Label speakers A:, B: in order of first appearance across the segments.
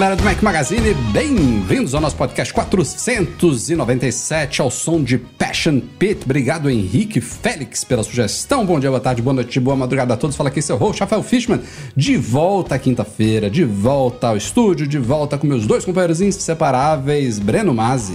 A: Galera do Mac Magazine, bem-vindos ao nosso podcast 497 ao som de Passion Pit. Obrigado Henrique Félix pela sugestão. Bom dia, boa tarde, boa noite, boa madrugada a todos. Fala aqui seu host, Rafael Fishman, de volta quinta-feira, de volta ao estúdio, de volta com meus dois companheiros inseparáveis, Breno Mazzi.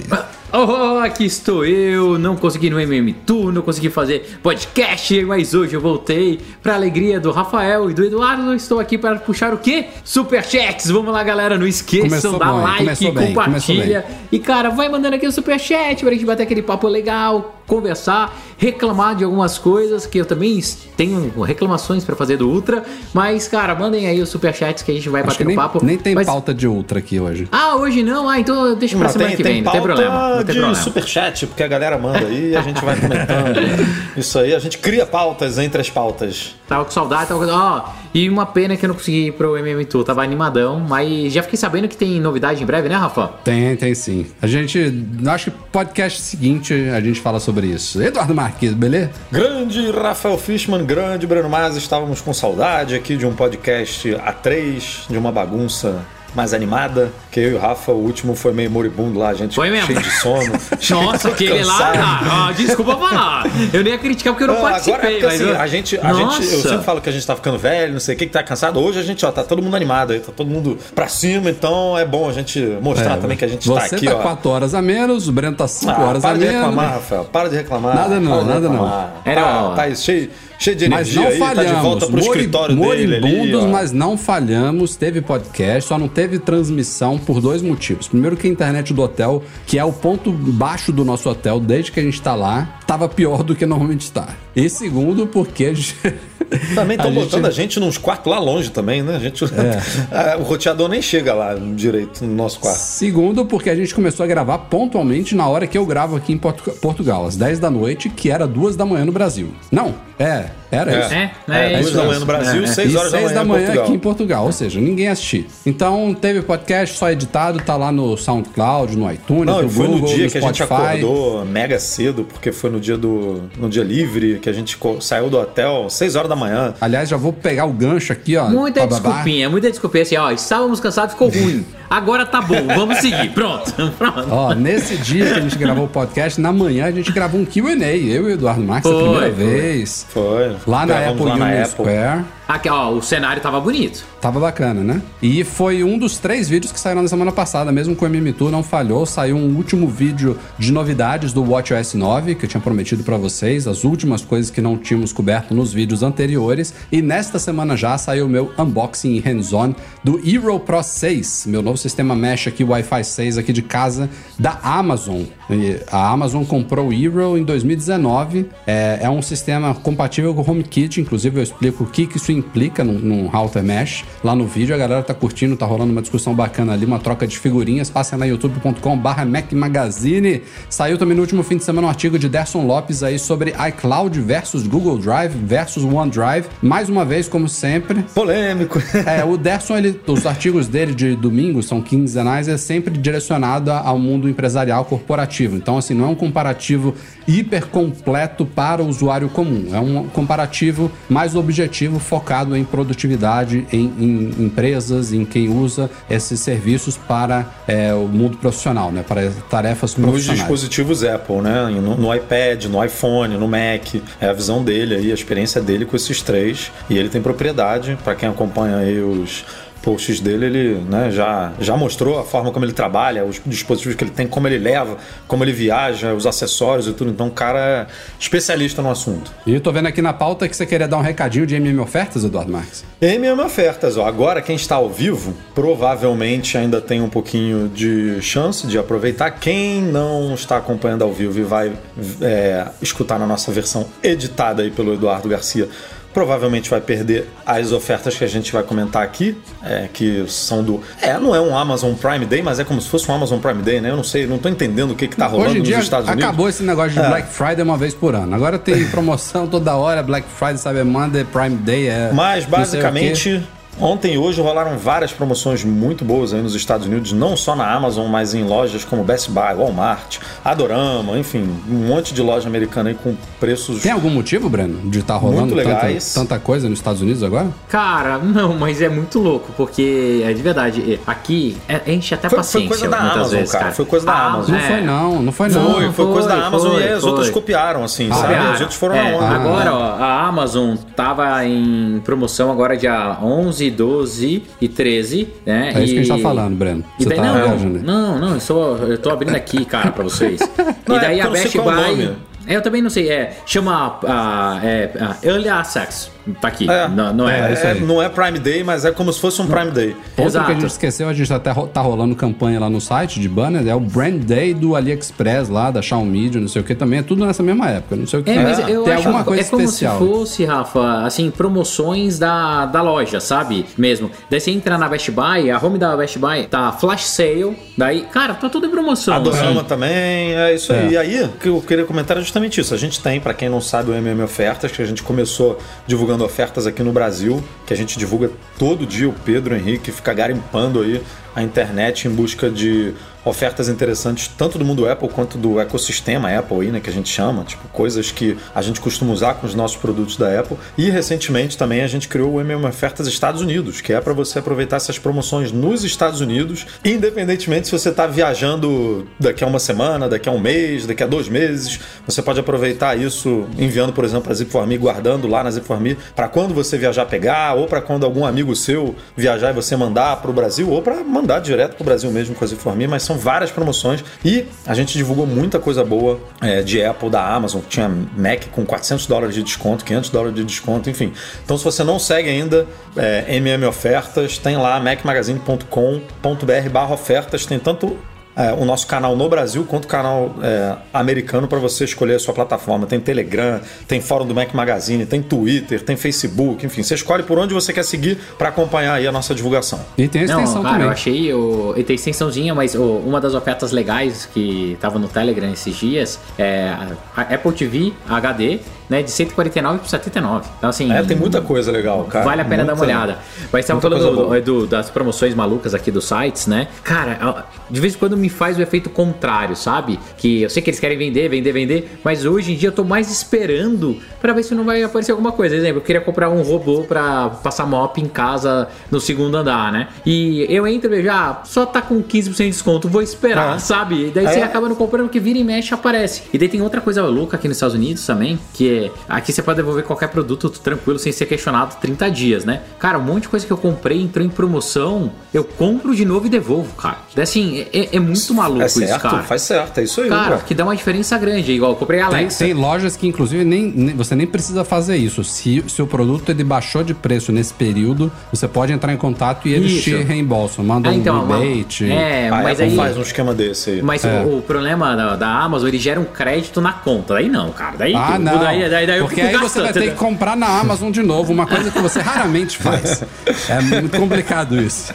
B: Oh, aqui estou eu, não consegui no MM Tour, não consegui fazer podcast, mas hoje eu voltei pra alegria do Rafael e do Eduardo. Estou aqui para puxar o quê? Superchats! Vamos lá, galera, não esqueçam,
A: Começou
B: dá
A: bom,
B: like,
A: bem,
B: compartilha. E cara, vai mandando aqui o superchat pra gente bater aquele papo legal, conversar, reclamar de algumas coisas que eu também tenho reclamações pra fazer do Ultra. Mas, cara, mandem aí os superchats que a gente vai
A: Acho
B: bater no papo.
A: nem tem
B: Mas-
A: pauta de ultra aqui hoje.
B: Ah, hoje não? Ah, então deixa pra
C: Não,
B: semana que vem, não tem problema. Não tem
C: de
B: problema.
C: superchat, porque a galera manda aí e a gente vai comentando. Isso aí, a gente cria pautas entre as pautas.
B: Tava com saudade, tava com. Ó, e uma pena que eu não consegui ir pro MM Tour, tava animadão, mas já fiquei sabendo que tem novidade em breve, né, Rafa?
A: Tem, tem sim. A gente, acho que podcast seguinte a gente fala sobre isso. Eduardo Marques, beleza?
C: Grande Rafael Fishman, grande Breno Mas, estávamos com saudade aqui de um podcast A3, de uma bagunça mais animada, que eu e o Rafa, o último foi meio moribundo lá, a gente
B: Foi mesmo?
C: cheio de sono.
B: Nossa, aquele lá,
C: cansado.
B: cara, ó, desculpa falar. Eu nem ia criticar porque eu não,
C: Não,
B: participei,
C: agora é porque,
B: mas.
C: assim,
B: eu-
C: a gente, a
B: Nossa.
C: gente, eu sempre falo que a gente tá ficando velho, não sei o que, que tá cansado. Hoje a gente, ó, tá todo mundo animado aí, tá todo mundo pra cima, então é bom a gente mostrar também que a gente tá aqui,
A: tá
C: ó.
A: 4 horas a menos, o Breno tá 5
C: Ah,
A: horas
C: para
A: a
C: de
A: menos.
C: reclamar, Rafael. Para de reclamar.
A: Nada não,
C: Para de
A: nada não.
C: reclamar.
B: Era,
C: Tá, tá cheio, cheio de
A: Mas
C: energia
A: não
C: aí,
A: falhamos.
C: tá de volta pro
A: Mori-
C: escritório dele ali.
A: moribundos,
C: ó.
A: mas não falhamos. Teve podcast, só não teve transmissão por dois motivos. Primeiro que a internet do hotel, que é o ponto baixo do nosso hotel, desde que a gente tá lá, tava pior do que normalmente está. E segundo, porque a gente...
C: Também estão
A: a gente-
C: botando a gente nos quartos lá longe também, né? A gente,
A: É.
C: o roteador nem chega lá direito no nosso quarto.
A: Segundo, porque a gente começou a gravar pontualmente na hora que eu gravo aqui em Portu- Portugal, às 10 da noite, que era 2 da manhã no Brasil. Não, é, era
C: É.
A: isso.
B: É,
C: É,
B: é isso
C: da manhã no Brasil,
B: É, é.
C: seis
A: e
C: horas da
A: 6
C: manhã,
A: da
C: em
A: manhã
C: Portugal.
A: aqui em Portugal, ou seja, ninguém assistiu. Então teve podcast só editado, tá lá no SoundCloud, no iTunes,
C: Não,
A: no
C: foi
A: Google,
C: no dia
A: no
C: que a gente acordou mega cedo, porque foi no dia do no dia livre, que a gente saiu do hotel 6 horas da manhã.
A: Aliás, já vou pegar o gancho aqui, ó.
B: Muita desculpinha, muita desculpinha assim, ó. Estávamos cansados, ficou ruim. Agora tá bom, vamos seguir. Pronto, pronto.
A: Ó, nesse dia que a gente gravou o podcast, na manhã a gente gravou um Q&A, eu e o Eduardo Marques, a
B: Foi,
A: primeira
B: foi.
A: vez.
C: Foi.
A: Lá na
C: Gravamos
A: Apple
C: lá na
A: Union
C: Apple.
A: Square.
B: Aqui, ó, o cenário tava bonito.
A: Tava bacana, né? E foi um dos três vídeos que saíram na semana passada, mesmo com o MM Tour não falhou. Saiu um último vídeo de novidades do WatchOS 9, que eu tinha prometido pra vocês, as últimas coisas que não tínhamos coberto nos vídeos anteriores. E nesta semana já saiu o meu unboxing e hands-on do Hero Pro 6, meu novo sistema mesh aqui, Wi-Fi 6 aqui de casa da Amazon. E a Amazon comprou o Hero em 2019. É, é um sistema compatível com o HomeKit, inclusive eu explico o que, que isso implica num, num router mesh. Lá no vídeo a galera tá curtindo, tá rolando uma discussão bacana ali, uma troca de figurinhas. Passem lá youtube.com/barra Mac Magazine. Saiu também no último fim de semana um artigo de Derson Lopes aí sobre iCloud versus Google Drive versus OneDrive. Mais uma vez, como sempre,
C: Polêmico.
A: é, o Derson, ele, os artigos dele de domingo são quinzenais, é sempre direcionado ao mundo empresarial corporativo. Então, assim, não é um comparativo hiper completo para o usuário comum. É um comparativo mais objetivo, focado em produtividade, em, em empresas, em quem usa esses serviços para é, o mundo profissional, né? Para tarefas
C: Nos
A: profissionais.
C: dispositivos Apple, né? No, no iPad, no iPhone, no Mac. É a visão dele aí, a experiência dele com esses três. E ele tem propriedade, para quem acompanha aí os posts dele, ele né, já, já mostrou a forma como ele trabalha, os dispositivos que ele tem, como ele leva, como ele viaja, os acessórios e tudo. Então, o cara é especialista no assunto.
A: E eu tô vendo aqui na pauta que você queria dar um recadinho de MM Ofertas, Eduardo Marques.
C: MM Ofertas, ó. Agora quem está ao vivo provavelmente ainda tem um pouquinho de chance de aproveitar. Quem não está acompanhando ao vivo e vai é, escutar na nossa versão editada aí pelo Eduardo Garcia provavelmente vai perder as ofertas que a gente vai comentar aqui, é, que são do. É, não é um Amazon Prime Day, mas é como se fosse um Amazon Prime Day, né? Eu não sei, não tô entendendo o que, que tá rolando
A: Hoje em dia,
C: nos Estados Unidos.
A: acabou esse negócio de
C: É.
A: Black Friday uma vez por ano. Agora tem promoção toda hora, Black Friday, Cyber Monday, Prime Day. É
C: Mas basicamente, ontem e hoje rolaram várias promoções muito boas aí nos Estados Unidos, não só na Amazon, mas em lojas como Best Buy, Walmart, Adorama, enfim, um monte de loja americana aí com preços.
A: Tem algum motivo, Breno, de estar rolando
C: Muito legais.
A: Tanta, tanta coisa nos Estados Unidos agora?
B: Cara, não, mas é muito louco, porque é de verdade, é, aqui é, enche até
C: Foi- foi
B: paciência.
C: coisa da
B: muitas
C: Amazon,
B: vezes,
C: cara, foi coisa da
B: Ah,
C: Amazon.
A: Não
B: é.
A: foi não, não foi não.
C: Foi, foi, coisa
B: foi,
C: da Amazon
B: foi,
C: e as
B: foi.
C: outras copiaram, assim, sabe?
B: Copiaram.
C: Os outros foram
B: É,
C: onda.
B: Agora, ó, a Amazon tava em promoção agora dia 11, 12 e 13, né?
A: É isso que a gente tá
B: E-
A: falando, Breno.
B: E
A: Você
B: daí,
A: tá
B: não,
A: viajando aí.
B: não, não, eu, sou, eu tô abrindo aqui, cara, pra vocês. E
C: é
B: daí a Best Buy. É, eu também não sei, é. Chama a, é, a Early Access. Tá aqui.
C: É,
B: não, não é.
A: é
C: É, não é Prime Day, mas é como se fosse um Prime Day.
A: Outro que a
B: Exato.
A: gente esqueceu, a gente até ro- tá rolando campanha lá no site de banner, é o Brand Day do AliExpress lá, da Xiaomi, não sei o que também, é tudo nessa mesma época, não sei o que.
B: É, mas eu
A: Tem
B: acho
A: alguma coisa
B: é como
A: especial.
B: se fosse, Rafa, assim, promoções da, da loja, sabe? Mesmo. Daí você entra na Best Buy, a home da Best Buy tá flash sale, daí, cara, tá tudo em promoção.
C: A Dorama
B: assim.
C: também, é isso aí.
A: É.
C: E aí, o que eu queria comentar é justamente isso. A gente tem, pra quem não sabe, o MM Ofertas, que a gente começou divulgando ofertas aqui no Brasil, que a gente divulga todo dia. O Pedro Henrique fica garimpando aí a internet em busca de ofertas interessantes, tanto do mundo Apple quanto do ecossistema Apple aí, né, que a gente chama, tipo, coisas que a gente costuma usar com os nossos produtos da Apple. E recentemente também a gente criou o MM Ofertas Estados Unidos, que é para você aproveitar essas promoções nos Estados Unidos, independentemente se você está viajando daqui a uma semana, daqui a um mês, daqui a dois meses, você pode aproveitar isso enviando, por exemplo, a Zip4Me, guardando lá na Zip4Me, para quando você viajar pegar, ou para quando algum amigo seu viajar e você mandar para o Brasil, ou para mandar direto para o Brasil mesmo com a Zip4Me, mas são várias promoções e a gente divulgou muita coisa boa é, de Apple, da Amazon, tinha Mac com 400 dólares de desconto, 500 dólares de desconto, enfim. Então se você não segue ainda é, MM Ofertas, tem lá macmagazine.com.br barra ofertas, tem tanto é, o nosso canal no Brasil quanto o canal é, americano para você escolher a sua plataforma. Tem Telegram, tem fórum do Mac Magazine, tem Twitter, tem Facebook, enfim, você escolhe por onde você quer seguir para acompanhar aí a nossa divulgação.
A: E tem a
B: Não,
A: extensão
B: cara,
A: também.
B: eu achei. O, e tem extensãozinha, mas o- uma das ofertas legais que tava no Telegram esses dias é a Apple TV HD, né? De 149 por 79. Então, assim.
C: É, tem muita coisa legal, cara.
B: Vale a pena dar uma
C: Muita-
B: olhada. Mas
C: muita
B: falando do- do- das promoções malucas aqui dos sites, né? Cara, de vez em quando me faz o efeito contrário, sabe? Que eu sei que eles querem vender, vender, vender, mas hoje em dia eu tô mais esperando pra ver se não vai aparecer alguma coisa. Por exemplo, eu queria comprar um robô pra passar mop em casa no segundo andar, né? E eu entro e vejo, ah, só tá com 15% de desconto, vou esperar,
C: É.
B: sabe? E daí você
C: É.
B: acaba não comprando, que vira e mexe aparece. E daí tem outra coisa louca aqui nos Estados Unidos também, que é aqui você pode devolver qualquer produto tranquilo sem ser questionado 30 dias, né? Cara, um monte de coisa que eu comprei entrou em promoção, eu compro de novo e devolvo, cara. Assim, é, é muito maluco
C: É
B: isso,
C: certo,
B: cara.
C: faz certo, é isso aí.
B: Cara,
C: pô.
B: que dá uma diferença grande. Igual, eu comprei a
A: Tem,
B: Alexa.
A: tem lojas que, inclusive, nem, nem- você nem precisa fazer isso. Se o seu produto ele baixou de preço nesse período, você pode entrar em contato e eles
B: Isso.
A: te reembolsam. Mandam
B: Ah, então,
A: um rebate.
B: É,
C: a
B: mas aí.
C: faz um esquema desse aí.
B: Mas
A: É.
B: o, o problema da, da Amazon, ele gera um crédito na conta. Daí não, cara. Daí,
A: Ah, não.
B: daí, daí, daí eu
A: Porque aí você
B: gastando,
A: vai ter que comprar na Amazon de novo, uma coisa que você raramente faz. É muito complicado isso.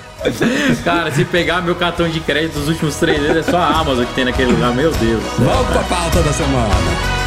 B: Cara, se pegar meu cartão de crédito dos últimos três meses, é só a Amazon que tem naquele lugar. Meu Deus.
A: Vamos pra pauta da semana.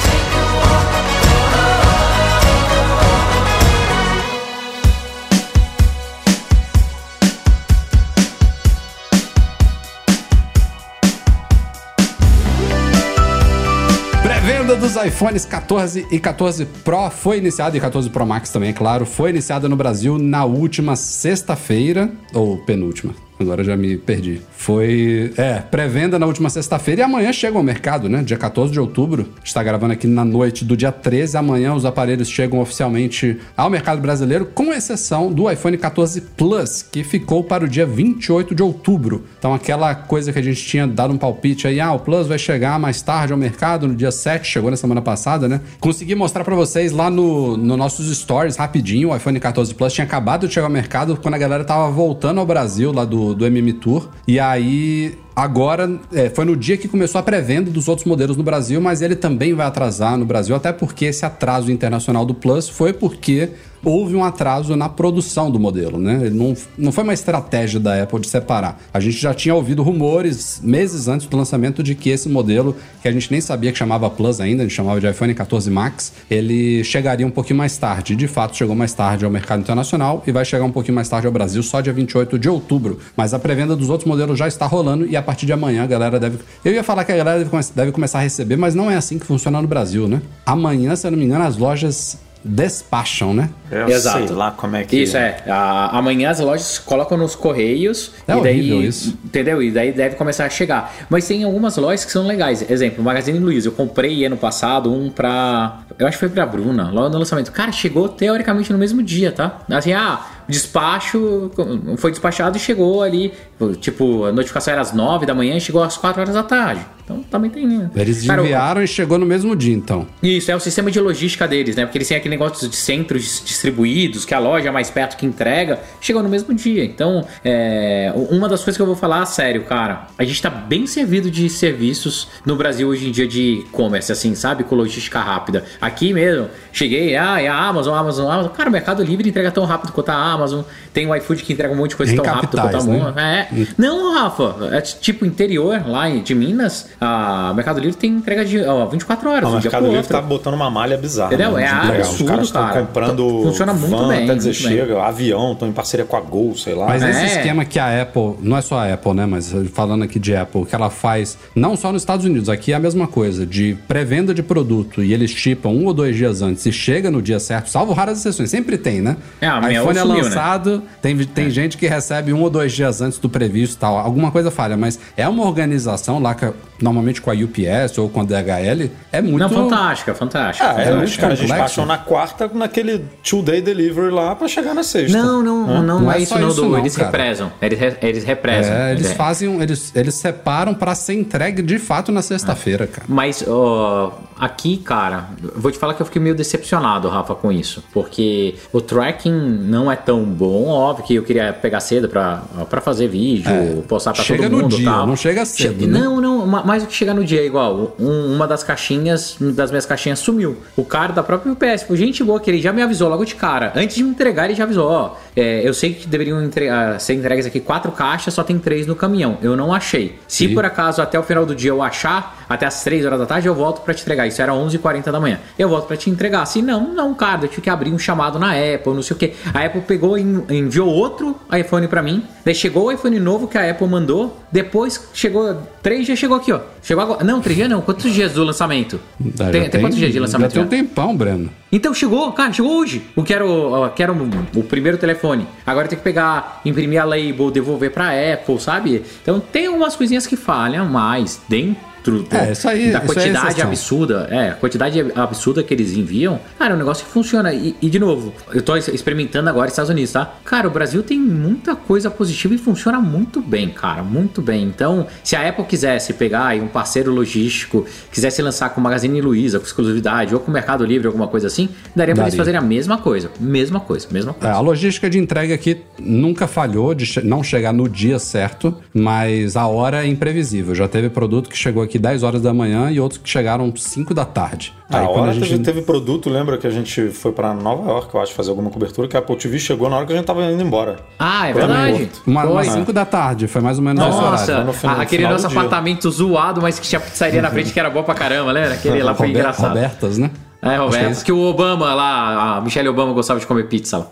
A: Dos iPhones 14 e 14 Pro. Foi iniciada, e 14 Pro Max também, é claro, foi iniciada no Brasil na última sexta-feira, ou penúltima, Agora já me perdi. Foi, é, pré-venda na última sexta-feira e amanhã chega ao mercado, né? Dia 14 de outubro. Está gravando aqui na noite do dia 13. Amanhã os aparelhos chegam oficialmente ao mercado brasileiro, com exceção do iPhone 14 Plus, que ficou para o dia 28 de outubro. Então aquela coisa que a gente tinha dado um palpite aí, ah, o Plus vai chegar mais tarde ao mercado, no dia 7, chegou na semana passada, né? Consegui mostrar para vocês lá no, no nossos stories rapidinho, o iPhone 14 Plus tinha acabado de chegar ao mercado quando a galera tava voltando ao Brasil lá do, do MM Tour. E aí Agora, é, foi no dia que começou a pré-venda dos outros modelos no Brasil, mas ele também vai atrasar no Brasil, até porque esse atraso internacional do Plus foi porque houve um atraso na produção do modelo, né? Não, não foi uma estratégia da Apple de separar. A gente já tinha ouvido rumores meses antes do lançamento de que esse modelo, que a gente nem sabia que chamava Plus ainda, a gente chamava de iPhone 14 Max, ele chegaria um pouquinho mais tarde. De fato, chegou mais tarde ao mercado internacional e vai chegar um pouquinho mais tarde ao Brasil, só dia 28 de outubro. Mas a pré-venda dos outros modelos já está rolando e a partir de amanhã a galera deve. Eu ia falar que a galera deve, deve começar a receber, mas não é assim que funciona no Brasil, né? Amanhã, se eu não me engano, as lojas despacham, né?
C: Eu
B: Exato.
C: sei lá como é que
B: Isso é. A- amanhã as lojas colocam nos correios
A: É
B: e daí,
A: horrível isso.
B: entendeu? E daí deve começar a chegar. Mas tem algumas lojas que são legais. Exemplo, o Magazine Luiza. Eu comprei ano passado um pra. Eu acho que foi pra Bruna, logo no lançamento. Cara, chegou teoricamente no mesmo dia, tá? Assim, ah, despacho foi despachado e chegou ali. Tipo, a notificação era às 9 da manhã e chegou às 4 horas da tarde. Então também tem. né?
A: Eles
B: Cara, o-
A: enviaram e chegou no mesmo dia, então.
B: isso, é o sistema de logística deles, né? Porque eles têm aquele negócio de centros distribuídos, que a loja é mais perto que entrega, chegou no mesmo dia. Então, é, uma das coisas que eu vou falar, sério, cara, a gente tá bem servido de serviços no Brasil hoje em dia de e-commerce, assim, sabe? Com logística rápida. Aqui mesmo, cheguei, ah, é a Amazon, Amazon, Amazon. Cara, o Mercado Livre entrega tão rápido quanto a Amazon. Tem o iFood que entrega um monte de coisa
A: Em
B: tão rápido quanto a
A: capitais, né?
B: Amazon. É. Não, Rafa, é tipo interior lá de Minas, a Mercado Livre tem entrega de ó, 24 horas.
C: O
B: um dia
C: Mercado Livre
B: outro.
C: tá botando uma malha bizarra.
B: Entendeu?
C: né,
B: É
C: de entregar. Os
B: absurdo,
C: caras estão
B: cara.
C: comprando
B: Funciona muito
C: van
B: bem,
C: até dizer
B: muito bem.
C: chega, avião, estão em parceria com a Gol, sei lá.
A: Mas
B: É.
A: esse esquema que a Apple, não é só a Apple, né? Mas falando aqui de Apple, que ela faz, não só nos Estados Unidos, aqui é a mesma coisa, de pré-venda de produto e eles chipam um ou dois dias antes e chega no dia certo, salvo raras exceções, sempre tem, né?
B: É, a minha
A: iPhone é
B: né?
A: lançado, tem, tem gente que recebe um ou dois dias antes do previsto e tal, alguma coisa falha, mas é uma organização lá, que, normalmente com a UPS ou com a DHL, é muito...
B: Não, fantástica, fantástica.
C: Ah, é,
B: fantástica.
C: os caras despacham na quarta naquele two-day delivery lá pra chegar na sexta.
B: Não, não, não,
A: Não
B: é
A: é
B: isso não,
A: isso não,
B: Eles
A: cara.
B: represam. Eles, re- eles represam.
A: É, eles
B: É.
A: fazem, eles, eles separam pra ser entregue de fato na sexta-feira, cara.
B: Mas ó, aqui, cara, vou te falar que eu fiquei meio decepcionado, Rafa, com isso. Porque o tracking não é tão bom. Óbvio que eu queria pegar cedo pra, pra fazer vídeo, postar pra
A: É. Chega
B: todo
A: no
B: mundo.
A: dia,
B: tal.
A: não chega cedo,
B: Che-
A: né?
B: Não, não, ma- mais do que chegar no dia é igual. Um- uma das caixinhas, das minhas caixinhas sumiu. O cara da própria UPS, por gente boa, que ele já me avisou logo de cara. Antes de me entregar, ele já avisou: ó, é, eu sei que deveriam ah, ser entregues aqui quatro caixas, só tem três no caminhão. Eu não achei. Se
A: Sim.
B: por acaso até o final do dia eu achar, até as 3 horas da tarde, eu volto pra te entregar. Isso era 11h40 da manhã. Eu volto pra te entregar. Se não, não, cara, eu tive que abrir um chamado na Apple, não sei o que. A Apple pegou e en- enviou outro iPhone pra mim. Daí chegou o iPhone novo que a Apple mandou. Depois chegou. Três dias chegou aqui, ó. Chegou agora. Não, três dias não. Quantos dias do lançamento?
A: Já
B: tem, tem quantos dias de lançamento?
A: Já tem um tempão, Breno.
B: Então chegou, cara, chegou hoje. O que era o, que era o, o primeiro telefone. Agora tem que pegar, imprimir a label, devolver pra Apple, sabe? Então tem algumas coisinhas que falham, mas dentro do-
A: É, isso aí-
B: da
A: é
B: quantidade
A: exceção.
B: absurda, é, a quantidade absurda que eles enviam, cara, é um negócio que funciona. E, e, de novo, eu tô experimentando agora nos Estados Unidos, tá? Cara, o Brasil tem muita coisa positiva e funciona muito bem, cara, muito bem. Então, se a Apple quisesse pegar aí um parceiro logístico, quisesse lançar com o Magazine Luiza, com exclusividade, ou com o Mercado Livre, alguma coisa assim, daria pra eles fazerem a mesma coisa. Mesma coisa, mesma
A: É,
B: coisa.
A: a logística de entrega aqui nunca falhou de não chegar no dia certo, mas a hora é imprevisível. Já teve produto que chegou aqui 10 horas da manhã e outros que chegaram 5 da tarde.
C: A
A: Aí, quando
C: hora
A: a gente-
C: teve, teve produto, lembra que a gente foi pra Nova York, eu acho, fazer alguma cobertura, que a Apple TV chegou na hora que a gente tava indo embora.
B: Ah, é
C: Foi
B: verdade.
A: Uma, umas 5 da tarde, foi mais ou menos esse
B: Nossa,
A: horário.
C: no final-
B: a- aquele nosso apartamento zoado, mas que tinha pizzaria na frente que era boa pra caramba, lembra? Aquele lá foi
A: Rober-
B: engraçado.
A: Robertas, né?
B: É,
A: Acho que é
B: que o Obama lá, a Michelle Obama gostava de comer pizza lá.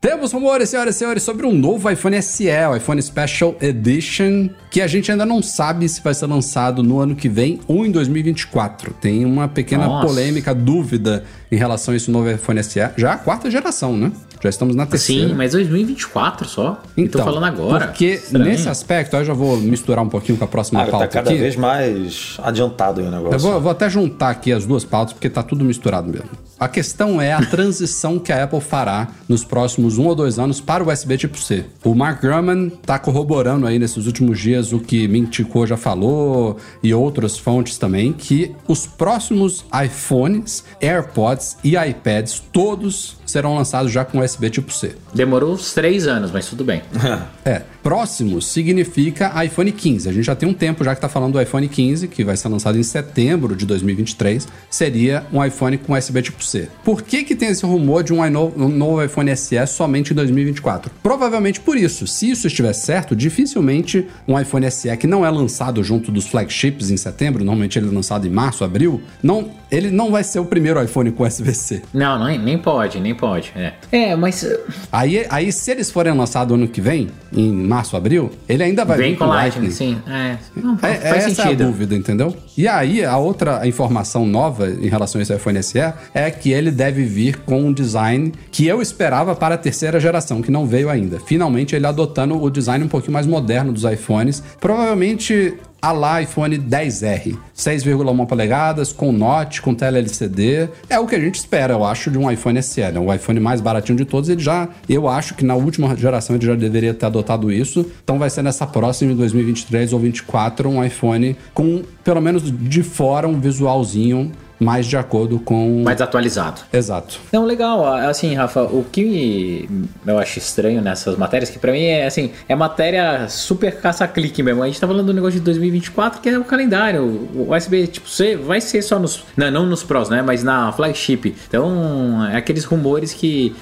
A: Temos rumores, senhoras e senhores, sobre um novo iPhone SE, o iPhone Special Edition, que a gente ainda não sabe se vai ser lançado no ano que vem ou em 2024. Tem uma pequena
B: Nossa.
A: polêmica, dúvida em relação a esse novo iPhone SE. Já a quarta geração, né? Já estamos na terceira.
B: Sim, mas 2024 só.
A: Então,
B: Tô falando agora.
A: Porque
B: Estranho.
A: nesse aspecto, aí eu já vou misturar um pouquinho com a próxima
C: Cara, tá
A: pauta
C: cada
A: aqui.
C: vez mais adiantado aí o negócio.
A: Eu vou, eu vou até juntar aqui as duas pautas, porque tá tudo misturado mesmo. A questão é a transição que a Apple fará nos próximos um ou dois anos para o USB tipo C. O Mark Gurman tá corroborando aí nesses últimos dias o que Mintico já falou e outras fontes também, que os próximos iPhones, AirPods e iPads, todos serão lançados já com USB tipo C.
B: Demorou uns três anos, mas tudo bem.
A: É, próximo significa iPhone 15. A gente já tem um tempo já que tá falando do iPhone 15, que vai ser lançado em setembro de 2023. Seria um iPhone com USB tipo C. Por que que tem esse rumor de um, um novo iPhone SE somente em 2024? Provavelmente por isso. Se isso estiver certo, dificilmente um iPhone SE que não é lançado junto dos flagships em setembro, normalmente ele é lançado em março, abril, não, ele não vai ser o primeiro iPhone com USB-C.
B: Não, nem, nem pode, nem pode. É, é mas uh,
A: Aí, aí, se eles forem lançados ano que vem, em março, abril, ele ainda vai
B: vem
A: vir
B: com Lightning, sim. É, não,
A: É,
B: faz
A: essa
B: sentido.
A: é a dúvida, entendeu? E aí, a outra informação nova em relação a esse iPhone SE é que ele deve vir com um design que eu esperava para a terceira geração, que não veio ainda. Finalmente, ele adotando o design um pouquinho mais moderno dos iPhones. Provavelmente a lá iPhone 10R, 6,1 polegadas, com Note, com tela LCD. É o que a gente espera, eu acho, de um iPhone SE, né? O iPhone mais baratinho de todos, ele já, eu acho que na última geração ele já deveria ter adotado isso. Então vai ser nessa próxima, em 2023 ou 2024, um iPhone com, pelo menos de fora, um visualzinho mais de acordo com...
B: Mais atualizado.
A: Exato.
B: Não, legal. Assim, Rafa, o que eu acho estranho nessas matérias, que pra mim é assim, é matéria super caça-clique mesmo. A gente tá falando do negócio de 2024, que é o calendário. O USB tipo C vai ser só nos. Não, não nos Pros, né? Mas na flagship. Então, é aqueles rumores que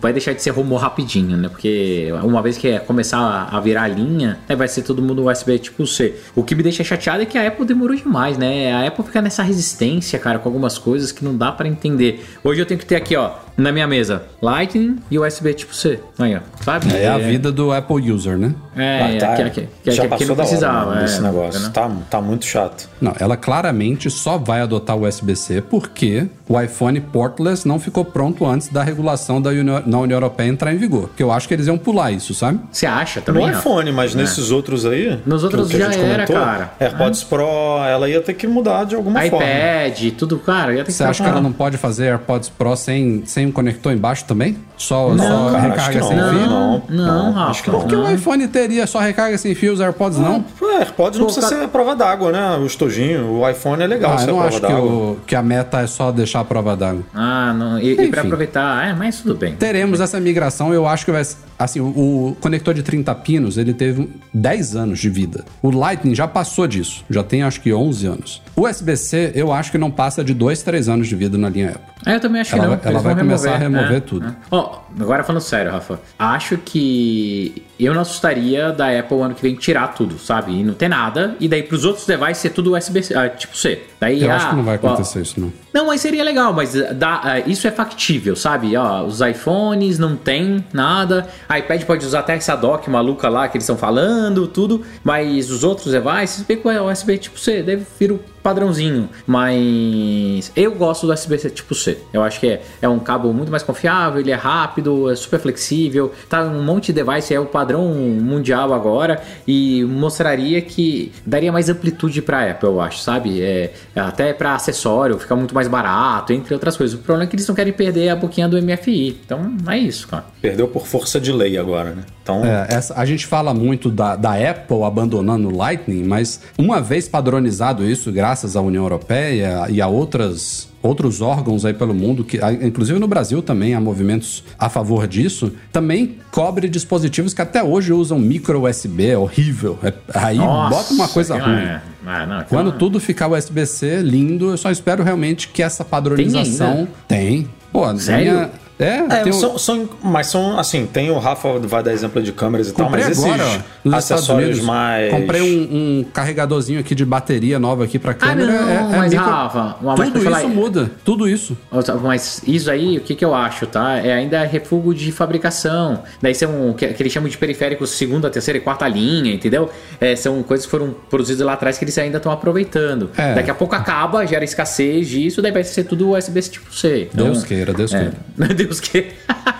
B: vai deixar de ser rumor rapidinho, né? Porque uma vez que é começar a virar a linha, aí vai ser todo mundo USB tipo C. O que me deixa chateado é que a Apple demorou demais, né? A Apple fica nessa resistência, cara, com algumas coisas que não dá pra entender. Hoje eu tenho que ter aqui, ó, na minha mesa, Lightning e USB tipo C. Aí, ó, sabe?
A: É a vida do Apple User, né?
B: É,
C: Ah, tá.
B: que, que, que,
C: Já
B: que, que
C: passou
B: não
C: da hora
B: precisava.
C: né, desse
B: é,
C: negócio.
B: né?
C: Tá, tá muito chato.
A: Não, ela claramente só vai adotar o USB-C porque o iPhone portless não ficou pronto antes da regulação da União, na União Europeia entrar em vigor. Porque eu acho que eles iam pular isso, sabe?
B: Você acha
C: No
B: também? Rafa?
C: iPhone, mas nesses outros aí.
B: Nos outros
C: que a
B: já
C: gente
B: era, cara.
C: AirPods Pro, ela ia ter que mudar de alguma forma.
B: iPad, tudo, cara. Ia ter que
A: Você acha que ela não pode fazer AirPods Pro sem, sem um conector embaixo também? Só,
C: Não,
A: só
C: cara, acho
A: recarga
C: que
A: sem
C: não.
A: fio?
C: Não,
B: Não, Rafa.
C: acho que não.
A: Porque o iPhone teria só recarga sem fio, os AirPods não?
C: É, AirPods não
B: Pô,
C: precisa
B: cara-
C: ser a prova d'água, né? O estojinho, o iPhone é legal
A: Ah,
C: ser
A: eu não acho que, o- que a meta é só deixar a prova d'água.
B: Ah, não. E, e pra aproveitar. É, mas tudo bem.
A: Teremos essa migração, eu acho que vai. Assim, o, o conector de 30 pinos, ele teve 10 anos de vida. O Lightning já passou disso, já tem acho que 11 anos. O USB-C, eu acho que não passa de 2, 3 anos de vida na linha Apple.
B: É, eu também acho
A: Ela
B: que não.
A: ela vai
B: vão
A: começar a remover
B: é,
A: tudo.
B: é. Ó, agora falando sério, Rafa. Acho que eu não assustaria da Apple ano que vem tirar tudo, sabe? E não ter nada. E daí pros outros devices ser tudo USB, ah, tipo C. Daí,
A: Eu
B: ah,
A: acho que não vai
B: ó,
A: acontecer isso, não.
B: Não, mas seria legal, mas dá, ah, isso é factível, sabe? Ó, os iPhones não tem nada, iPad pode usar até essa dock maluca lá que eles estão falando, tudo, mas os outros devices, vê com USB tipo C, deve vir o padrãozinho, mas eu gosto do USB tipo C. Eu acho que é, é um cabo muito mais confiável, ele é rápido, é super flexível, tá um monte de device, é o padrão mundial agora e mostraria que daria mais amplitude para Apple, eu acho, sabe? É, até para acessório, fica muito mais barato, entre outras coisas. O problema é que eles não querem perder a boquinha do MFI. Então, é isso, cara.
C: Perdeu por força de lei agora, né? Então,
A: É, essa- a gente fala muito da, da Apple abandonando o Lightning, mas uma vez padronizado isso, graças à União Europeia e a outras, outros órgãos aí pelo mundo, que inclusive no Brasil também há movimentos a favor disso, também cobre dispositivos que até hoje usam micro USB, é horrível. É- aí
B: Nossa,
A: bota uma coisa ruim.
B: é- ah, não,
A: Quando
B: é-
A: tudo ficar USB-C lindo, eu só espero realmente que essa padronização tem. Pô, a
B: Sério?
A: minha- É,
C: É,
A: tem um-
C: são, são- mas são assim, tem o Rafa vai dar exemplo de câmeras e tal,
A: Comprei
C: mas
A: agora,
C: esses acessórios mais.
A: Comprei um, um carregadorzinho aqui de bateria nova aqui pra
B: Ah,
A: câmera.
B: não,
A: é, é
B: mas
A: micro-
B: Rafa, mas
A: Tudo
B: falar-
A: isso muda. Tudo isso.
B: Mas isso aí, o que, que eu acho, tá? É ainda refúgio de fabricação. Daí são o que, que eles chamam de periféricos segunda, terceira e quarta linha, entendeu? É, são coisas que foram produzidas lá atrás que eles ainda estão aproveitando.
A: É.
B: Daqui a pouco acaba, gera escassez disso, daí vai ser tudo USB tipo C. Então,
A: Deus queira, Deus
B: é.
A: queira.
B: Deus queira.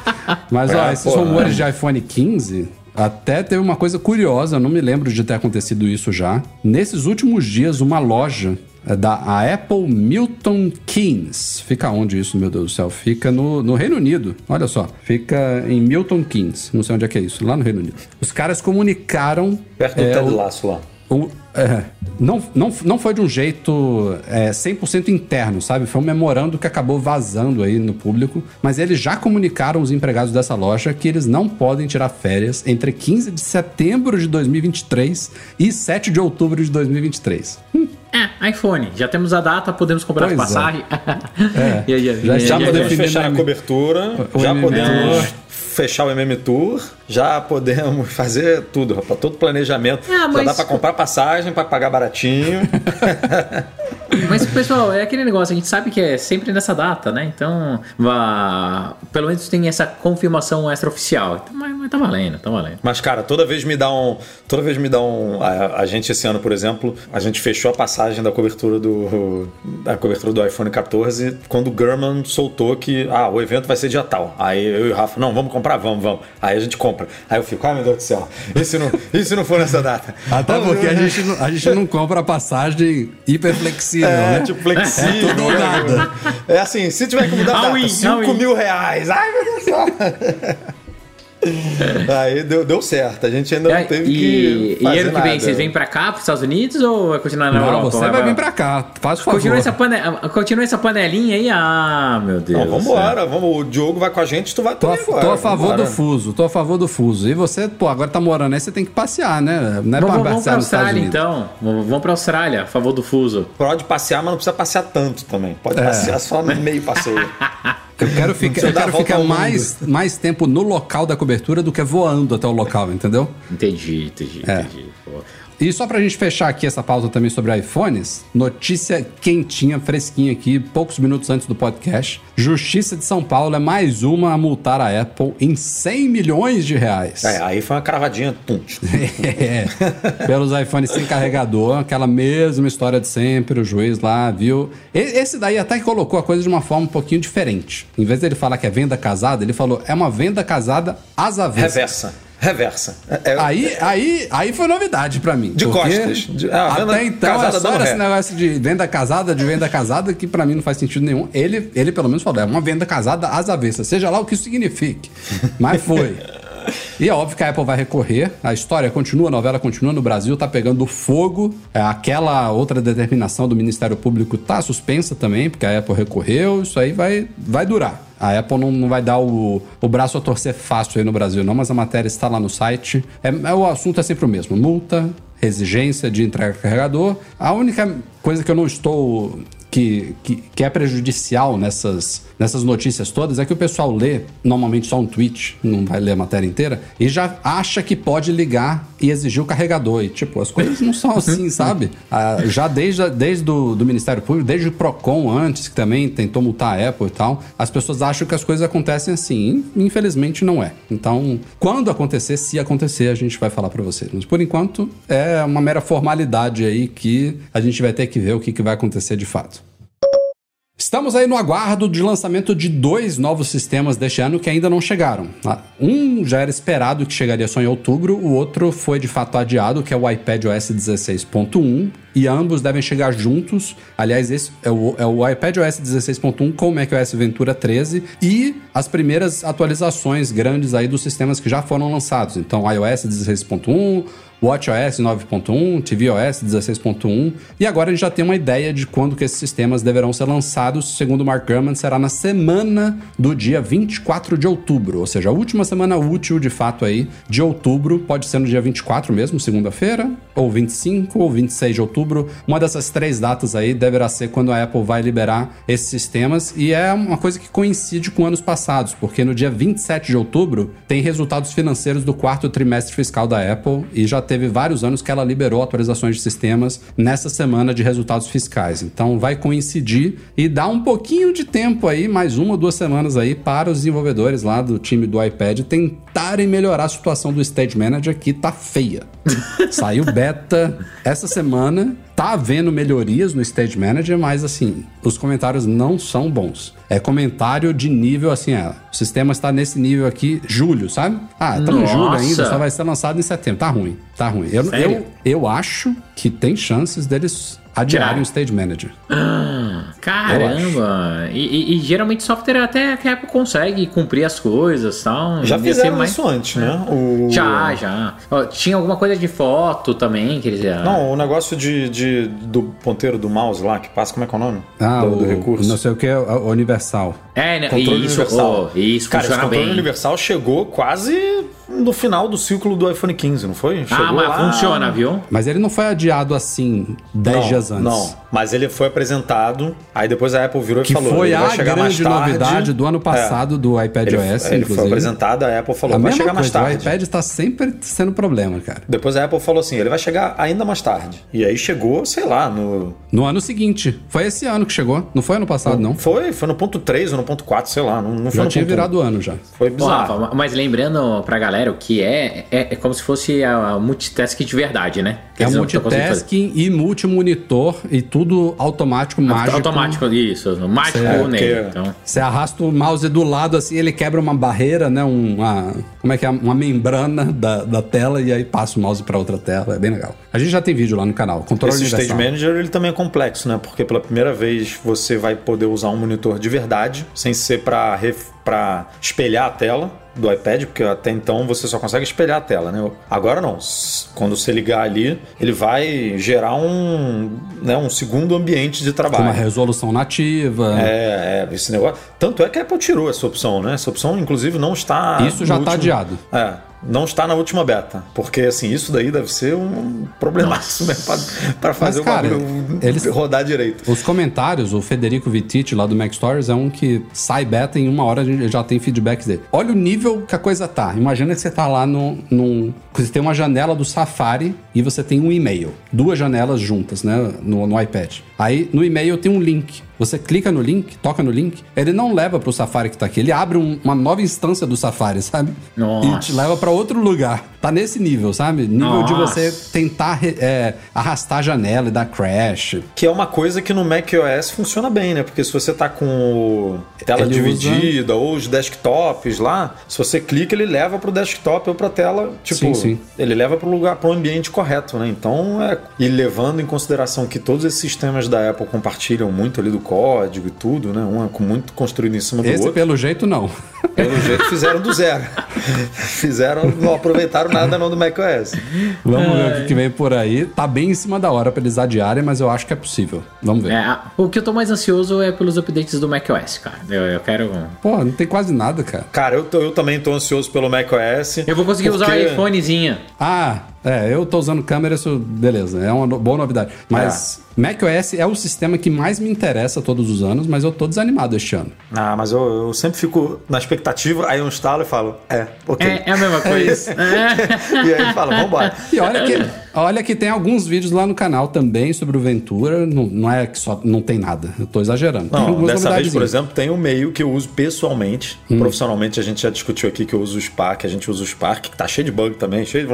A: Mas, ó,
C: É,
A: esses
C: pô,
A: rumores
C: é.
A: de iPhone 15. Até teve uma coisa curiosa, eu não me lembro de ter acontecido isso já. Nesses últimos dias, uma loja é, da a Apple Milton Keynes. Fica onde isso, meu Deus do céu? Fica no, no Reino Unido. Olha só. Fica em Milton Keynes. Não sei onde é que é isso. Lá no Reino Unido. Os caras comunicaram.
C: Perto do
A: é,
C: Ted Laço lá.
A: O- é, não, não, não foi de um jeito é, 100% interno, sabe? Foi um memorando que acabou vazando aí no público. Mas eles já comunicaram os empregados dessa loja que eles não podem tirar férias entre 15 de setembro de 2023 e 7 de outubro de 2023. Hum,
B: É, iPhone. Já temos a data, podemos comprar
A: Pois é.
B: passagem.
A: É.
B: E aí,
A: Já
B: e
C: Já
B: e aí,
C: podemos fechar a cobertura,
A: O
C: já podemos. Fechar o MM Tour, já podemos fazer tudo, rapaz, todo planejamento.
B: Ah,
C: Já
B: mas-
C: dá pra comprar passagem, pra pagar baratinho.
B: Mas, pessoal, é aquele negócio, a gente sabe que é sempre nessa data, né? Então, vá... pelo menos tem essa confirmação extraoficial. Então, mas, mas tá valendo, tá valendo.
C: Mas, cara, toda vez me dá um. Toda vez me dá um. A, a gente, esse ano, por exemplo, a gente fechou a passagem da cobertura do. Da cobertura do iPhone 14 quando o German soltou que. Ah, o evento vai ser dia tal. Aí eu e o Rafa, não, vamos comprar, vamos, vamos. Aí a gente compra. Aí eu fico, ai meu Deus do céu, e se não, se não for nessa data?
A: Até porque a
C: ver.
A: gente, não- a gente não compra a passagem hiperflexível,
C: É,
A: né?
C: tipo, flexível.
A: É tudo nada.
C: É assim, se tiver que mudar a
B: All in,
C: data,
B: all
C: 5
B: in.
C: mil reais. Ai, meu Deus do céu. Aí deu, deu certo. A gente ainda não teve
B: e,
C: que.
B: e
C: fazer
B: ano que vem,
C: nada.
B: vocês vêm pra cá, pros Estados Unidos, ou vai continuar na
A: Não,
B: Europa?
A: você vai vir pra cá. Faz o favor.
B: Continua essa, pane... continua essa panelinha aí? Ah, meu Deus.
C: Não, vambora, vamos. O Diogo vai com a gente, tu vai
A: Tô a,
C: também agora.
A: tô a favor
C: vambora.
A: do fuso, tô a favor do fuso. E você, pô, agora tá morando aí, você tem que passear, né? Não é
B: Vamos, vamos
A: passear
B: pra
A: nos Estados
B: Austrália, então. Vamos, vamos pra Austrália, a favor do fuso.
C: Pode passear, mas não precisa passear tanto também. Pode
A: É.
C: passear só no meio passeio.
A: Eu quero, ficar, eu quero ficar
C: mundo.
A: mais, mais tempo no local da cobertura do que voando até o local, entendeu?
B: Entendi, entendi,
A: É.
B: entendi. Pô.
A: E só pra gente fechar aqui essa pauta também sobre iPhones, notícia quentinha, fresquinha aqui, poucos minutos antes do podcast. Justiça de São Paulo é mais uma a multar a Apple em 100 milhões de reais.
C: É, aí foi uma cravadinha. Tum.
A: É, pelos iPhones sem carregador, aquela mesma história de sempre, o juiz lá viu. Esse daí até que colocou a coisa de uma forma um pouquinho diferente. Em vez dele falar que é venda casada, ele falou é uma venda casada às avessas.
C: Reversa. Reversa. É, é-
A: Aí, aí, aí foi novidade pra mim.
C: De costas. De- é, a venda
A: até então
C: casada
A: é só era esse negócio de venda casada, de venda casada, que pra mim não faz sentido nenhum. Ele, ele pelo menos falou, é uma venda casada às avessas, seja lá o que isso signifique. Mas foi. E é óbvio que a Apple vai recorrer, a história continua, a novela continua no Brasil, tá pegando fogo. É, aquela outra determinação do Ministério Público tá suspensa também, porque a Apple recorreu, isso aí vai, vai durar. A Apple não, não vai dar o, o braço a torcer fácil aí no Brasil, não, mas a matéria está lá no site. É, é o assunto é sempre o mesmo: multa, exigência de entrega carregador. A única coisa que eu não estou. Que, que, que é prejudicial nessas, nessas notícias todas é que o pessoal lê normalmente só um tweet, não vai ler a matéria inteira, e já acha que pode ligar e exigir o carregador. E, tipo, as coisas não são assim, sabe? Ah, já desde, desde do, do Ministério Público, desde o PROCON antes, que também tentou multar a Apple e tal, as pessoas acham que as coisas acontecem assim. Infelizmente não é. Então, quando acontecer, se acontecer, a gente vai falar pra vocês. Mas por enquanto, é uma mera formalidade aí que a gente vai ter que ver o que, que vai acontecer de fato. Estamos aí no aguardo de lançamento de dois novos sistemas deste ano que ainda não chegaram. Ah, Um já era esperado que chegaria só em outubro, o outro foi de fato adiado, que é o iPad OS 16.1, e ambos devem chegar juntos. Aliás, esse é o, é o iPad OS 16.1 com o macOS Ventura 13 e as primeiras atualizações grandes aí dos sistemas que já foram lançados. Então, iOS 16.1, WatchOS 9.1, tvOS 16.1 e agora a gente já tem uma ideia de quando que esses sistemas deverão ser lançados. Segundo Mark Gurman, será na semana do dia 24 de outubro, ou seja, a última semana útil de fato aí de outubro, pode ser no dia 24 mesmo, segunda-feira, ou 25 ou 26 de outubro. Uma dessas três datas aí deverá ser quando a Apple vai liberar esses sistemas e é uma coisa que coincide com anos passados, porque no dia 27 de outubro tem resultados financeiros do quarto trimestre fiscal da Apple e já teve vários anos que ela liberou atualizações de sistemas nessa semana de resultados fiscais. Então vai coincidir e dá um pouquinho de tempo aí, mais uma ou duas semanas aí para os desenvolvedores lá do time do iPad tentarem melhorar a situação do Stage Manager que tá feia. Saiu beta essa semana. Tá havendo melhorias no Stage Manager, mas assim, os comentários não são bons. É comentário de nível assim, é, o sistema está nesse nível aqui, julho, sabe? Ah, tá no julho ainda, só vai ser lançado em setembro. Tá ruim, tá ruim. Eu, eu, eu acho que tem chances deles adiarem o Stage Manager.
B: Ah, caramba! E, e, e, geralmente software até que a Apple consegue cumprir as coisas e tal.
C: Já fizeram mais... isso antes, né?
B: O... Já, já. tinha alguma coisa de foto também que eles iam...
C: Não, o negócio de, de, do ponteiro do mouse lá, que passa, como é que é o nome?
A: Ah, do, o, do recurso. Não sei o que, é universal.
B: É, né? Controle isso, universal. Oh, isso,
C: Cara, esse controle bem. universal chegou quase no final do ciclo do iPhone 15, não foi?
B: Ah, chegou ah, mas lá... funciona, viu?
A: Mas ele não foi adiado assim 10 dias antes.
C: Não, mas ele foi apresentado, aí depois a Apple virou
A: que
C: e falou:
A: foi a grande novidade do ano passado é. do iPad
C: ele,
A: OS,
C: ele
A: inclusive.
C: foi apresentado, a Apple falou: a vai chegar coisa, mais tarde.
A: O iPad está sempre sendo problema, cara.
C: Depois a Apple falou assim: ele vai chegar ainda mais tarde. E aí chegou, sei lá, no.
A: No ano seguinte. Foi esse ano que chegou. Não foi ano passado, não?
C: Foi, foi no ponto 3 ou no ponto 4, sei lá. Não, não
A: já
C: foi
A: tinha virado o ano já.
B: Foi bizarro. Rafa, mas lembrando pra galera o que é, é, é como se fosse a, a multitasking de verdade, né?
A: Que é multitasking e multimonitor e tudo automático, mágico.
B: Automático, isso. Mágico
A: cê, nele. Então. Você arrasta o mouse do lado assim, ele quebra uma barreira, né? Uma, como é que é? Uma membrana da, da tela e aí passa o mouse para outra tela. É bem legal. A gente já tem vídeo lá no canal. Controle
C: Esse
A: universal.
C: Stage Manager ele também é complexo, né? Porque pela primeira vez você vai poder usar um monitor de verdade, sem ser para para espelhar a tela do iPad, porque até então você só consegue espelhar a tela, né? Agora não. Quando você ligar ali, ele vai gerar um, né, um segundo ambiente de trabalho. Com
A: uma resolução nativa.
C: É, é, esse negócio. Tanto é que a Apple tirou essa opção, né? Essa opção, inclusive, não está.
A: Isso já está adiado.
C: É não está na última beta. Porque, assim, isso daí deve ser um problemaço né, para fazer Mas, cara, o eles, rodar direito.
A: Os comentários, o Federico Vititi lá do Mac Stories é um que sai beta em uma hora a gente já tem feedbacks dele. Olha o nível que a coisa tá. Imagina que você tá lá no, num. Você tem uma janela do Safari e você tem um e-mail. Duas janelas juntas, né? No, no iPad. Aí no e-mail tem um link. Você clica no link, toca no link, ele não leva para o Safari que está aqui, ele abre um, uma nova instância do Safari, sabe?
B: Nossa.
A: E te leva para outro lugar. Tá nesse nível, sabe? Nível Nossa. de você tentar é, arrastar a janela e dar crash.
C: Que é uma coisa que no macOS funciona bem, né? Porque se você tá com tela ele dividida usa... ou os desktops lá, se você clica, ele leva para o desktop ou para tela, tipo, sim, sim. ele leva para o lugar, para o ambiente correto, né? Então, é... e levando em consideração que todos esses sistemas da Apple compartilham muito ali do código e tudo, né? Um é muito construído em cima do
A: Esse,
C: outro.
A: pelo jeito, não.
C: Pelo jeito, fizeram do zero. fizeram, não aproveitaram nada não do macOS.
A: Vamos ver o que vem por aí. Tá bem em cima da hora para eles adiarem, mas eu acho que é possível. Vamos ver.
B: É, o que eu tô mais ansioso é pelos updates do macOS, cara. Eu, eu quero.
A: Pô, não tem quase nada, cara.
C: Cara, eu, tô, eu também tô ansioso pelo macOS.
B: Eu vou conseguir porque... usar o iPhonezinho.
A: Ah, é, eu tô usando câmera, isso beleza, é uma boa novidade. Mas é. macOS é o sistema que mais me interessa todos os anos, mas eu tô desanimado este ano.
C: Ah, mas eu, eu sempre fico na expectativa, aí eu instalo e falo, é, ok.
B: É, é a mesma coisa.
C: É e aí fala, vambora.
A: E olha que, olha que tem alguns vídeos lá no canal também sobre o Ventura, não, não é que só não tem nada, eu tô exagerando.
C: Não, dessa vez, por exemplo, tem um meio que eu uso pessoalmente, hum. profissionalmente a gente já discutiu aqui que eu uso o Spark, a gente usa o Spark, que tá cheio de bug também, cheio de...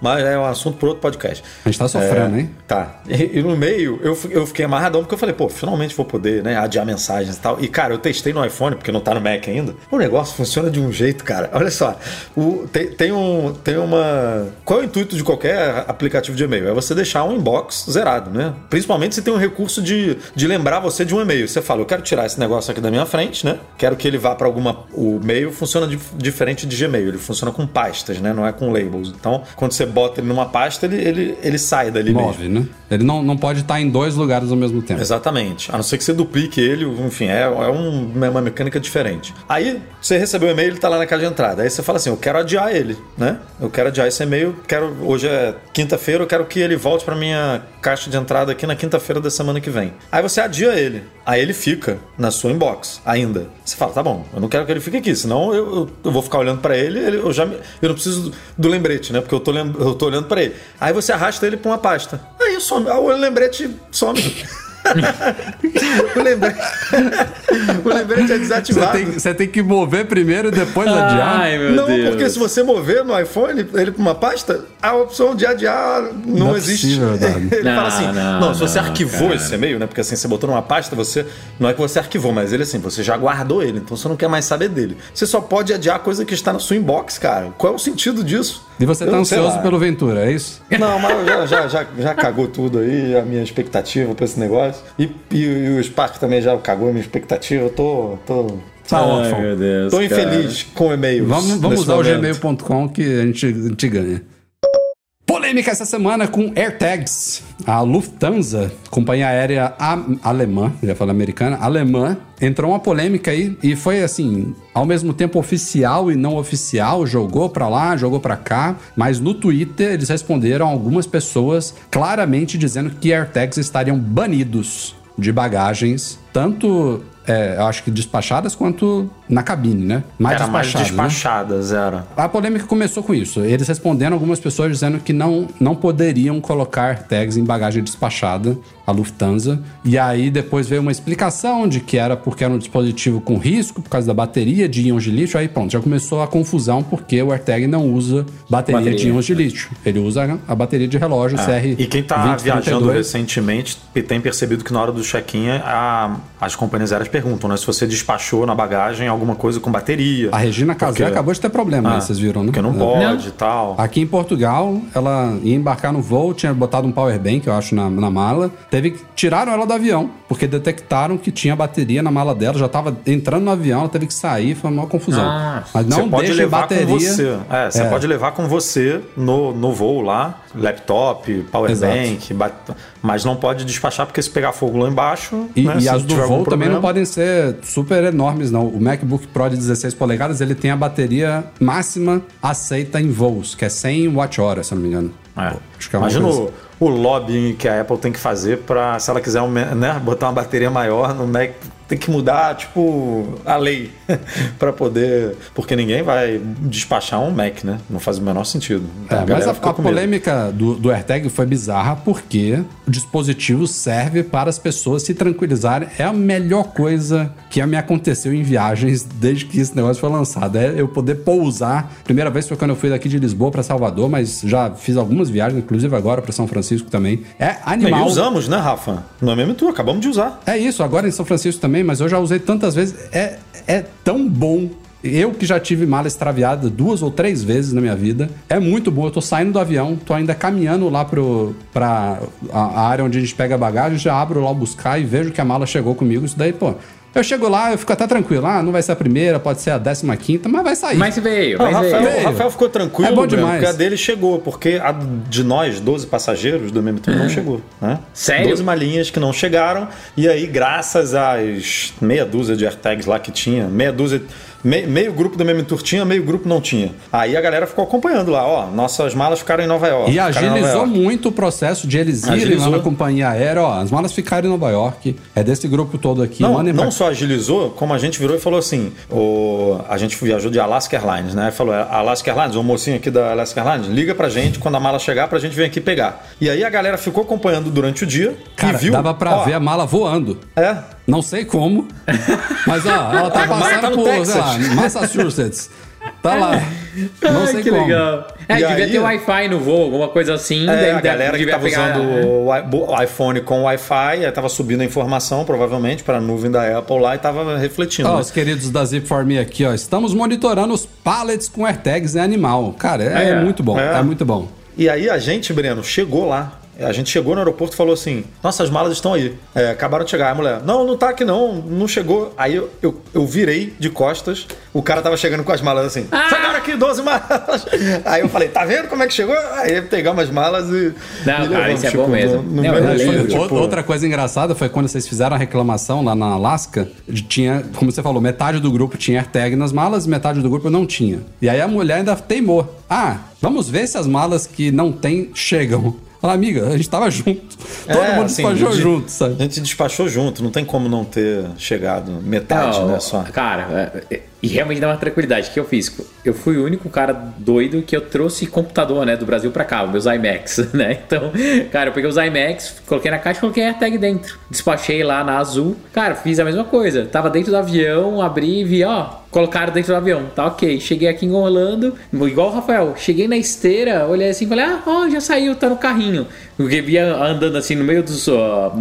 C: Mas mas é um assunto para outro podcast.
A: A gente tá sofrendo,
C: é,
A: hein?
C: Tá. E, e, no meio, eu, eu fiquei amarradão porque eu falei, pô, finalmente vou poder, né, adiar mensagens e tal. E, cara, eu testei no iPhone, porque não tá no Mac ainda. O negócio funciona de um jeito, cara. Olha só. O, tem, tem, um, tem uma. Qual é o intuito de qualquer aplicativo de e-mail? É você deixar um inbox zerado, né? Principalmente se tem um recurso de, de lembrar você de um e-mail. Você fala, eu quero tirar esse negócio aqui da minha frente, né? Quero que ele vá para alguma. O e-mail funciona de, diferente de Gmail. Ele funciona com pastas, né? Não é com labels. Então, quando você bota ele numa pasta, ele, ele, ele sai dali
A: Move,
C: mesmo.
A: né? Ele não, não pode estar em dois lugares ao mesmo tempo.
C: Exatamente. A não ser que você duplique ele, enfim, é, é um- uma mecânica diferente. Aí você recebeu o e-mail, ele tá lá na caixa de entrada. Aí você fala assim: eu quero adiar ele, né? Eu quero adiar esse e-mail, quero. Hoje é quinta-feira, eu quero que ele volte pra minha caixa de entrada aqui na quinta-feira da semana que vem. Aí você adia ele. Aí ele fica na sua inbox ainda. Você fala, tá bom, eu não quero que ele fique aqui, senão eu, eu, eu vou ficar olhando pra ele, ele- eu já me- eu não preciso do lembrete, né? Porque eu tô, eu tô olhando pra ele. Aí você arrasta ele pra uma pasta. Aí some, o lembrete some. o, lembrete, o lembrete é
A: Você
C: desativado.
A: tem, você tem que mover primeiro e depois adiar.
B: Ai, meu
C: não,
B: Deus.
C: porque se você mover no iPhone ele pra uma pasta, a opção de adiar não,
A: Não é
C: existe.
A: possível,
C: ele
B: Não,
C: fala assim:
B: não,
C: não, se você
B: não,
C: arquivou
B: cara.
C: esse e-mail, né? Porque assim, você botou numa pasta, você. Não é que você arquivou, mas ele assim, você já guardou ele, então você não quer mais saber dele. Você só pode adiar a coisa que está na sua inbox, cara. Qual é o sentido disso?
A: E você tá ansioso pelo Ventura, é isso?
C: Não, mas já, já, já, já cagou tudo aí, a minha expectativa pra esse negócio. E, e, e o Spark também já cagou a minha expectativa. Eu tô. tô
A: Tá órfão.
C: Tô
B: cara.
C: infeliz com e-mails.
A: Vamos, vamos usar o
C: momento.
A: gmail.com que a gente, a gente ganha. Polêmica essa semana com AirTags. A Lufthansa, companhia aérea alemã, já falei americana, alemã, entrou uma polêmica aí e foi assim, ao mesmo tempo oficial e não oficial, jogou pra lá, jogou pra cá, mas no Twitter eles responderam algumas pessoas claramente dizendo que AirTags estariam banidos de bagagens, tanto é, eu acho que despachadas quanto na cabine, né? Mais
C: Era mais
A: despachadas, né?
C: era.
A: A polêmica começou com isso. Eles respondendo algumas pessoas dizendo que não, não poderiam colocar tags em bagagem despachada, a Lufthansa. E aí depois veio uma explicação de que era porque era um dispositivo com risco, por causa da bateria de íons de lítio. Aí pronto, já começou a confusão porque o AirTag não usa bateria,
B: Bateria.
A: de íons de lítio. Ele usa a bateria de relógio CR.
C: É. E quem tá
A: 2032.
C: viajando recentemente tem percebido que na hora do check-in as companhias aéreas perguntam, né? Se você despachou na bagagem alguma coisa com bateria.
A: A Regina Casé
C: Porque-
A: acabou de ter problema, né?
C: Ah,
A: Vocês viram, né?
C: Porque não pode e tal.
A: Aqui em Portugal, ela ia embarcar no voo, tinha botado um power bank, eu acho, na, na mala. Teve que tiraram ela do avião, porque detectaram que tinha bateria na mala dela, já tava entrando no avião, ela teve que sair, foi uma confusão.
B: Nossa.
A: Mas não
C: pode
A: deixa
C: levar
A: bateria.
C: com você. É, você
A: É.
C: pode levar com você no, no voo lá, laptop, power
A: Exato.
C: bank, bat- mas não pode despachar porque se pegar fogo lá embaixo.
A: E,
C: né,
A: e as do voo também não podem ser super enormes, não. O MacBook Pro de 16 polegadas, ele tem a bateria máxima aceita em voos, que é 100 watt-hora, se eu não me engano.
C: É.
A: Acho que é uma
C: Imagina
A: coisa
C: o, lobbying que a Apple tem que fazer para, se ela quiser né, botar uma bateria maior no Mac, tem que mudar, tipo, a lei para poder. Porque ninguém vai despachar um Mac, né? Não faz o menor sentido. Então,
A: É, mas a,
C: ficou
A: a
C: medo.
A: polêmica do, do AirTag foi bizarra porque o dispositivo serve para as pessoas se tranquilizarem. É a melhor coisa que me aconteceu em viagens desde que esse negócio foi lançado. É eu poder pousar. Primeira vez foi quando eu fui daqui de Lisboa para Salvador, mas já fiz algumas viagens, inclusive agora para São Francisco também. É
C: E
A: animal.
C: usamos, né, Rafa? No MMTU, acabamos de usar.
A: É isso, agora em São Francisco também, mas eu já usei tantas vezes. É, é tão bom. Eu que já tive mala extraviada duas ou três vezes na minha vida, é muito bom. Eu tô saindo do avião, tô ainda caminhando lá pro, pra a, área onde a gente pega a bagagem, já abro lá buscar e vejo que a mala chegou comigo. Isso daí, pô. Eu chego lá, eu fico até tranquilo. Ah, não vai ser a primeira, pode ser a décima quinta, mas vai sair.
B: Mas veio, mas
C: Rafael,
B: veio.
C: o Rafael ficou tranquilo,
A: É bom demais.
C: porque a dele chegou, porque a de nós, 12 passageiros do MMTU, não chegou. Né?
B: Sério?
C: 12 malinhas que não chegaram, e aí, graças às meia dúzia de AirTags lá que tinha, meia dúzia. Me- meio grupo do MMTour tinha, meio grupo não tinha. Aí a galera ficou acompanhando lá, ó, nossas malas ficaram em Nova York.
A: E agilizou muito o processo de eles irem lá
C: Agilizou.
A: na companhia aérea. Ó, as malas ficaram em Nova York. É desse grupo todo aqui.
C: Não,
A: mandem
C: não
A: pra-
C: só agilizou, como a gente virou e falou assim: o, a gente viajou de Alaska Airlines, né? Falou, Alaska Airlines, o mocinho aqui da Alaska Airlines, liga pra gente quando a mala chegar pra gente vir aqui pegar. E aí a galera ficou acompanhando durante o dia
A: Cara,
C: e viu.
A: dava pra
C: ó,
A: ver a mala voando.
C: É.
A: Não sei como, mas ó, ela tá passando
C: tá no
A: por,
C: Texas.
A: sei lá, Massachusetts. Tá lá. Não
B: Ai,
A: sei
B: que
A: como.
B: legal. É,
C: E
B: devia
C: aí-
B: ter Wi-Fi no voo, alguma coisa assim.
C: É, a galera que tava
B: pegar-
C: usando o iPhone com Wi-Fi, aí tava subindo a informação, provavelmente, para a nuvem da Apple lá e tava refletindo.
A: Ó,
C: né?
A: os queridos da Zip4Me aqui, ó. Estamos monitorando os pallets com AirTags em animal. Cara, é,
B: É,
A: muito bom. É.
C: é.
A: muito bom.
C: E aí a gente, Breno, chegou lá A gente chegou no aeroporto e falou assim: Nossas malas estão aí. É, acabaram de chegar. A mulher, não, não tá aqui não, não chegou. Aí eu, eu, eu virei de costas, o cara tava chegando com as malas assim: Chegaram aqui 12 malas. Aí eu falei: Tá vendo como é que chegou? Aí pegamos as malas e.
B: Não, cara, isso é bom mesmo.
C: No, no
B: Não,
C: mesmo tipo,
A: Outra coisa engraçada foi quando vocês fizeram a reclamação lá na Alaska, tinha, como você falou, metade do grupo tinha AirTag nas malas, metade do grupo não tinha. E aí a mulher ainda teimou. Ah, vamos ver se as malas que não tem chegam. Fala, amiga, a gente tava junto. Todo
C: É,
A: mundo
C: assim,
A: despachou
C: de-
A: junto, sabe?
C: A gente despachou junto, não tem como não ter chegado metade,
B: Não,
C: né? Só.
B: Cara, é- é- e realmente dá uma tranquilidade. O que eu fiz? Eu fui o único cara doido que eu trouxe computador, né, do Brasil pra cá, meus iMacs, né? Então, cara, eu peguei os iMacs, coloquei na caixa e coloquei a AirTag dentro. Despachei lá na Azul. Cara, fiz a mesma coisa. Tava dentro do avião, abri e vi, ó, colocaram dentro do avião. Tá ok. Cheguei aqui em Orlando, igual o Rafael. Cheguei na esteira, olhei assim e falei, ah, ó, já saiu, tá no carrinho. Porque via andando assim no meio dos,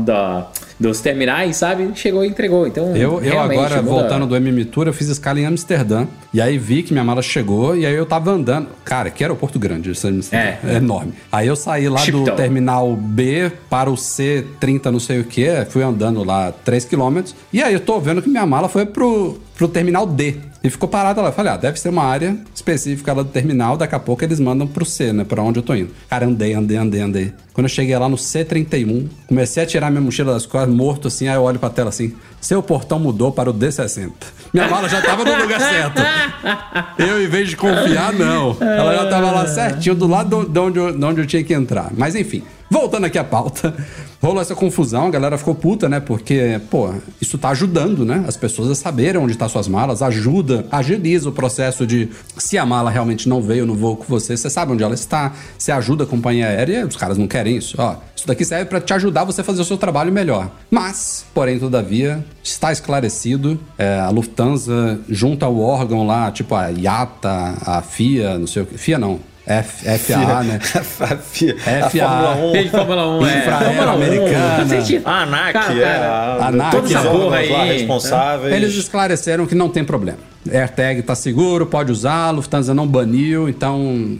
B: da, dos terminais, sabe? Chegou e entregou. Então,
A: Eu, eu agora,
B: muda-
A: voltando do MM Tour, eu fiz escala em Amsterdã. E aí vi que minha mala chegou e aí eu tava andando. Cara, que aeroporto grande, esse Amsterdã.
B: É.
A: enorme. Aí eu saí lá do
B: Chipton.
A: terminal B para o C30, não sei o que. Fui andando lá 3 km. E aí eu tô vendo que minha mala foi pro, pro terminal D. E ficou parada lá. Eu falei, ah, deve ser uma área específica lá do terminal. Daqui a pouco eles mandam pro C, né? Pra onde eu tô indo. Cara, andei, andei, andei, andei. Quando eu cheguei lá no C31, comecei a tirar minha mochila das costas, morto assim. Aí eu olho pra tela assim: seu portão mudou para o D60. Minha mala já tava no lugar certo. Eu, em vez de confiar, não. Ela já tava lá certinho, do lado de onde eu, de onde eu tinha que entrar. Mas enfim, voltando aqui à pauta. Rolou essa confusão, a galera ficou puta, né? Porque, pô, isso tá ajudando, né? As pessoas a saberem onde tá suas malas, ajuda, agiliza o processo de se a mala realmente não veio no voo com você, você sabe onde ela está, você ajuda a companhia aérea, os caras não querem isso. Ó, isso daqui serve pra te ajudar você a fazer o seu trabalho melhor. Mas, porém, todavia, está esclarecido, é, a Lufthansa junto ao órgão lá, tipo a IATA, a FIA, não sei o que, FIA não, F, FAA, né?
C: a, FIA, a
A: FA.
C: Fórmula 1.
B: Tem Fórmula 1, é.
A: Infraero
B: Fórmula 1,
A: americana.
B: não sei se-
C: A ANAC,
B: Cara,
C: é a,
A: ANAC,
C: todos os
A: essa
C: órgãos
B: porra
C: lá
B: aí,
C: responsáveis.
A: Eles esclareceram que não tem problema. AirTag tá seguro, pode usar, a Lufthansa não baniu, então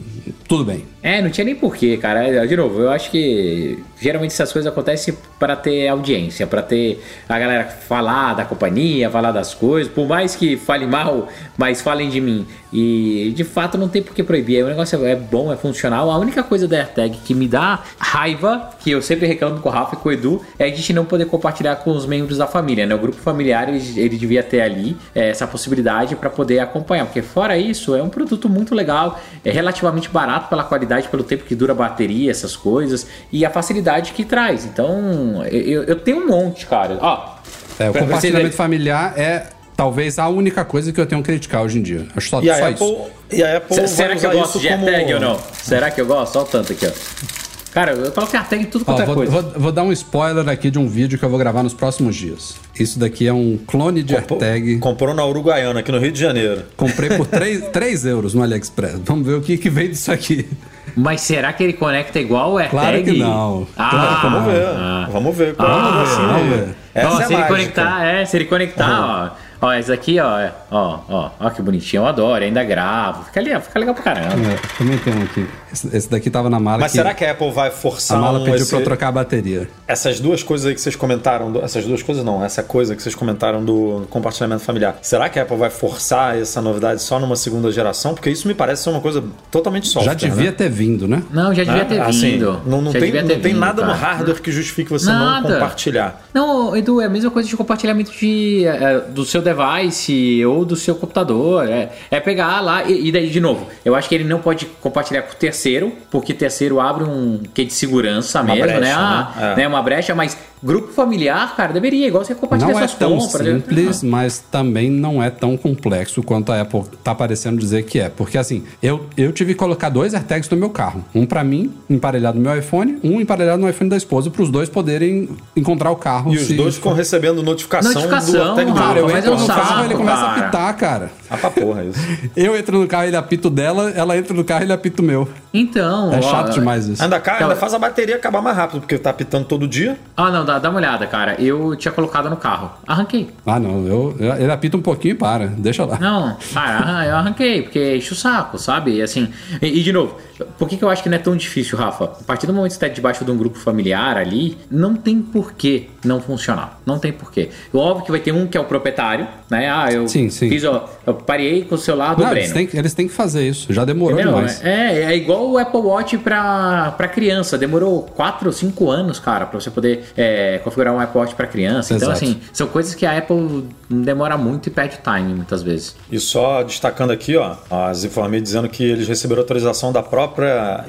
A: tudo bem.
B: É, não tinha nem porquê, cara. De novo, eu acho que geralmente essas coisas acontecem para ter audiência, para ter a galera falar da companhia, falar das coisas. Por mais que fale mal, mas falem de mim. E de fato não tem por que proibir. O negócio é bom, é funcional. A única coisa da AirTag que me dá raiva, que eu sempre reclamo com o Rafa e com o Edu, é a gente não poder compartilhar com os membros da família, né? O grupo familiar ele, ele devia ter ali é, essa possibilidade para poder acompanhar, porque fora isso é um produto muito legal, é relativamente barato pela qualidade, pelo tempo que dura a bateria, essas coisas e a facilidade que traz. Então eu, eu tenho um monte, cara. Ó,
A: É, o compartilhamento familiar é talvez a única coisa que eu tenho que criticar hoje em dia. Acho só,
C: E a
A: só
C: Apple,
A: isso.
C: e a Apple
B: será que eu gosto de
C: como...
B: AirTag ou não? Será que eu gosto? Olha o tanto aqui, ó. Cara, eu coloco AirTag em tudo
A: Ó,
B: quanto é
A: vou,
B: coisa.
A: vou- vou dar um spoiler aqui de um vídeo que eu vou gravar nos próximos dias. Isso daqui é um clone de
C: Comprou-
A: AirTag.
C: Comprou na Uruguaiana, aqui no Rio de Janeiro.
A: Comprei por 3, 3 euros no AliExpress. Vamos ver o que, que vem disso aqui.
B: Mas será que ele conecta igual o AirTag?
A: Claro que não.
B: Ah,
A: Claro
C: Vamos ver.
B: ah.
C: Vamos ver.
B: Ah,
C: Vamos ver,
A: vamos ver.
C: Essa
B: Ó,
C: é
B: se ele
C: mágica.
B: conectar, é, se ele conectar, ó. Ó, esse aqui, ó, é, ó, ó, ó que bonitinho, eu adoro, ainda gravo. Fica, ali, fica legal pra caramba.
A: É, também tem um aqui. Esse, esse daqui tava na mala.
C: Mas será que a Apple vai
A: a
C: forçar
A: mala
C: um
A: pediu
C: esse-
A: pra eu trocar a bateria?
C: essas duas coisas aí que vocês comentaram, do- essas duas coisas não, essa coisa que vocês comentaram do compartilhamento familiar. Será que a Apple vai forçar essa novidade só numa segunda geração? Porque isso me parece ser uma coisa totalmente software,
A: Já devia
C: né?
A: ter vindo, né?
B: Não, já devia ter
C: Assim,
B: vindo.
C: Não, não
B: Já
C: tem, não
B: ter
C: tem
B: vindo,
C: nada no
B: cara.
C: hardware que justifique você
B: Nada.
C: não compartilhar.
B: Não, Edu, é a mesma coisa de compartilhamento de, é, do seu device ou do seu computador. É, é pegar lá e, e daí, de novo, eu acho que ele não pode compartilhar com o terceiro, porque terceiro abre um quê de segurança
C: Uma
B: mesmo, né?
C: brecha,
B: Ah,
C: né? É.
B: né? Uma brecha, mas grupo familiar, cara, deveria, igual você compartilha
A: Não é tão
B: compras. né?
A: simples, mas também não é tão complexo quanto a Apple tá parecendo dizer que é. Porque assim, eu, eu tive que colocar dois AirTags no meu carro. Um pra mim, emparelhado no meu iPhone, um emparelhado no iPhone da esposa, pros dois poderem encontrar o carro.
C: E os dois ficam recebendo notificação,
B: Notificação,
C: do AirTag
B: cara,
A: Cara, eu entro no
B: saco,
A: carro ele começa a
B: cara.
A: apitar, cara.
C: Ah, pra porra isso.
A: Eu entro no carro, ele apita o dela, ela entra no carro, ele apita o meu.
B: Então,
A: É
B: ó,
A: chato demais isso.
C: Ainda, ca-
B: Então-
C: ainda faz a bateria acabar mais rápido, porque tá apitando todo dia.
B: Ah, não, dá, dá, dá uma olhada, cara. Eu tinha colocado no carro. Arranquei.
A: Ah, não. Eu, eu- ele apita um pouquinho e para. Deixa lá.
B: Não, cara, eu arranquei, porque enche o saco, sabe? E assim. E, e, de novo, por que, que eu acho que não é tão difícil, Rafa? A partir do momento que você está debaixo de um grupo familiar ali, não tem porquê não funcionar. Não tem porquê. Óbvio que vai ter um que é o proprietário, né? Ah, eu
A: Sim, sim.
B: fiz, ó, eu parei com o celular do
A: Não,
B: Breno.
A: eles, têm, que- eles têm que fazer isso. Já demorou
B: Entendeu?
A: demais.
B: É, é igual o Apple Watch pra, pra criança. Demorou 4 ou 5 anos, cara, pra você poder é, configurar um Apple Watch pra criança. Então,
A: Exato.
B: assim, são coisas que a Apple demora muito e perde time muitas vezes.
C: E só destacando aqui, ó, as informações dizendo que eles receberam autorização da própria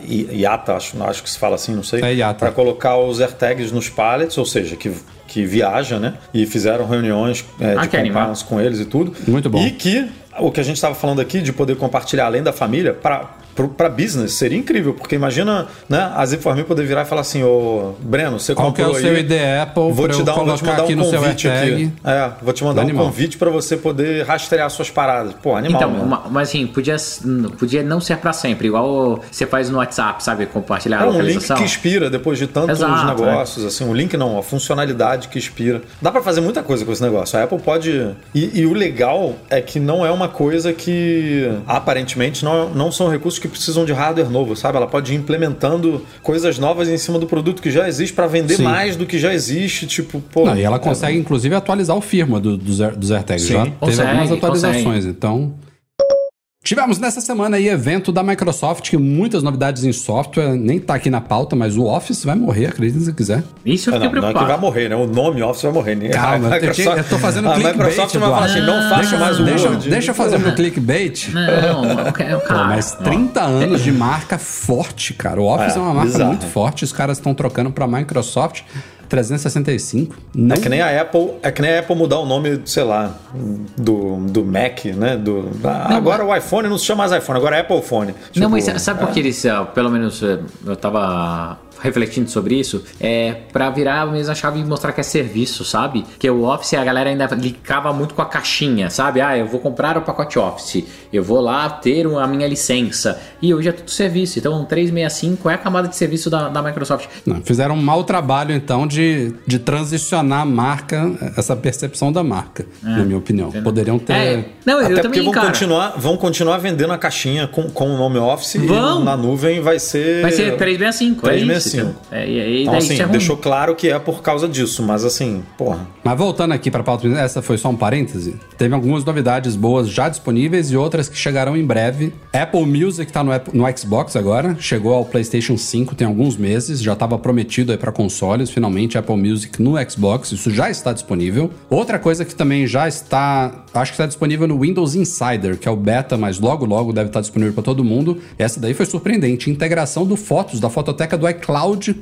C: I- IATA, acho, acho que se fala assim, não sei,
A: É IATA.
C: para colocar os AirTags nos pallets, ou seja, que que viaja, né? E fizeram reuniões é,
B: Ah,
C: de compliance com eles e tudo.
A: Muito bom.
C: E que o que a gente estava falando aqui de poder compartilhar além da família para para business seria incrível, porque imagina, né, as Informe poder virar e falar assim, ô Breno, você
A: Qual que é
C: comprou
A: o seu
C: aí,
A: ID Apple
C: vou te dar um, vou te mandar
A: aqui
C: um
A: seu
C: convite aqui. É, vou te mandar
A: Animal.
C: um convite para você poder rastrear suas paradas. Pô, animal.
B: Então, uma- mas assim, podia, podia não ser pra sempre, igual você faz no WhatsApp, sabe? Compartilhar
C: É
B: a
C: um link
B: localização.
C: que expira depois de tantos
B: Exato,
C: negócios, assim, um link não, a funcionalidade que expira. Dá pra fazer muita coisa com esse negócio. A Apple pode. E, e o legal é que não é uma coisa que aparentemente não, não são recursos que precisam de hardware novo, sabe? Ela pode ir implementando coisas novas em cima do produto que já existe pra vender
A: Sim.
C: mais do que já existe, tipo, pô.
A: Não, e ela consegue, inclusive, atualizar o firma do- dos, dos AirTags.
C: Sim.
A: Já teve
B: Consegue,
A: algumas atualizações,
B: consegue.
A: então. Tivemos nessa semana aí evento da Microsoft, que muitas novidades em software, nem tá aqui na pauta, mas o Office vai morrer, acredita se quiser.
B: Isso eu
C: É,
B: fiquei
C: não, não é que
B: preocupado.
C: vai morrer, né? O nome Office vai morrer. né?
A: Calma,
C: A
A: eu, tinha- eu tô fazendo
C: a
A: clickbait,
C: Microsoft vai falar assim, não faça
A: deixa,
C: mais o
A: deixa,
C: Word.
A: deixa eu fazer meu clickbait.
B: Não, eu quero, cara.
A: Pô, mas 30 anos de marca forte, cara. O Office é,
C: É,
A: uma marca
C: bizarro.
A: muito forte. Os caras estão trocando pra Microsoft 365. Não,
C: É que nem a Apple, é que nem a Apple mudar o nome, sei lá, do, do Mac, né? Do, ah, agora o iPhone não se chama mais iPhone, agora é Apple Phone.
B: Não,
C: Tipo,
B: mas sabe por que eles, ah, pelo menos eh, eu tava refletindo sobre isso? É pra virar a mesma chave e mostrar que é serviço, sabe? Que o Office a galera ainda linkava muito com a caixinha, sabe? Ah, eu vou comprar o pacote Office, eu vou lá ter a minha licença. E hoje é tudo serviço. Então o 365 é a camada de serviço da, da Microsoft.
A: não, fizeram um mau trabalho, então, de, de transicionar a marca, essa percepção da marca, na minha opinião. Poderiam ter.
B: É, não,
C: Até
B: eu
C: porque
B: também,
C: vão
B: cara.
C: continuar, vão continuar vendendo a caixinha com, com o nome Office
B: Vão.
C: e na nuvem vai ser.
B: Vai ser 365, é isso.
C: 365.
B: então. É, e aí
C: Então,
B: daí
C: assim,
B: isso é
C: deixou claro que é por causa disso, mas assim, porra.
A: Mas voltando aqui para a pauta, essa foi só um parêntese. Teve algumas novidades boas já disponíveis e outras que chegarão em breve. Apple Music tá no, Apple- no Xbox agora, chegou ao PlayStation 5 tem alguns meses, já estava prometido aí para consoles, finalmente Apple Music no Xbox, isso já está disponível. Outra coisa que também já está, acho que está disponível no Windows Insider, que é o beta, mas logo logo deve estar disponível para todo mundo. Essa daí foi surpreendente, integração do Fotos da fototeca do iCloud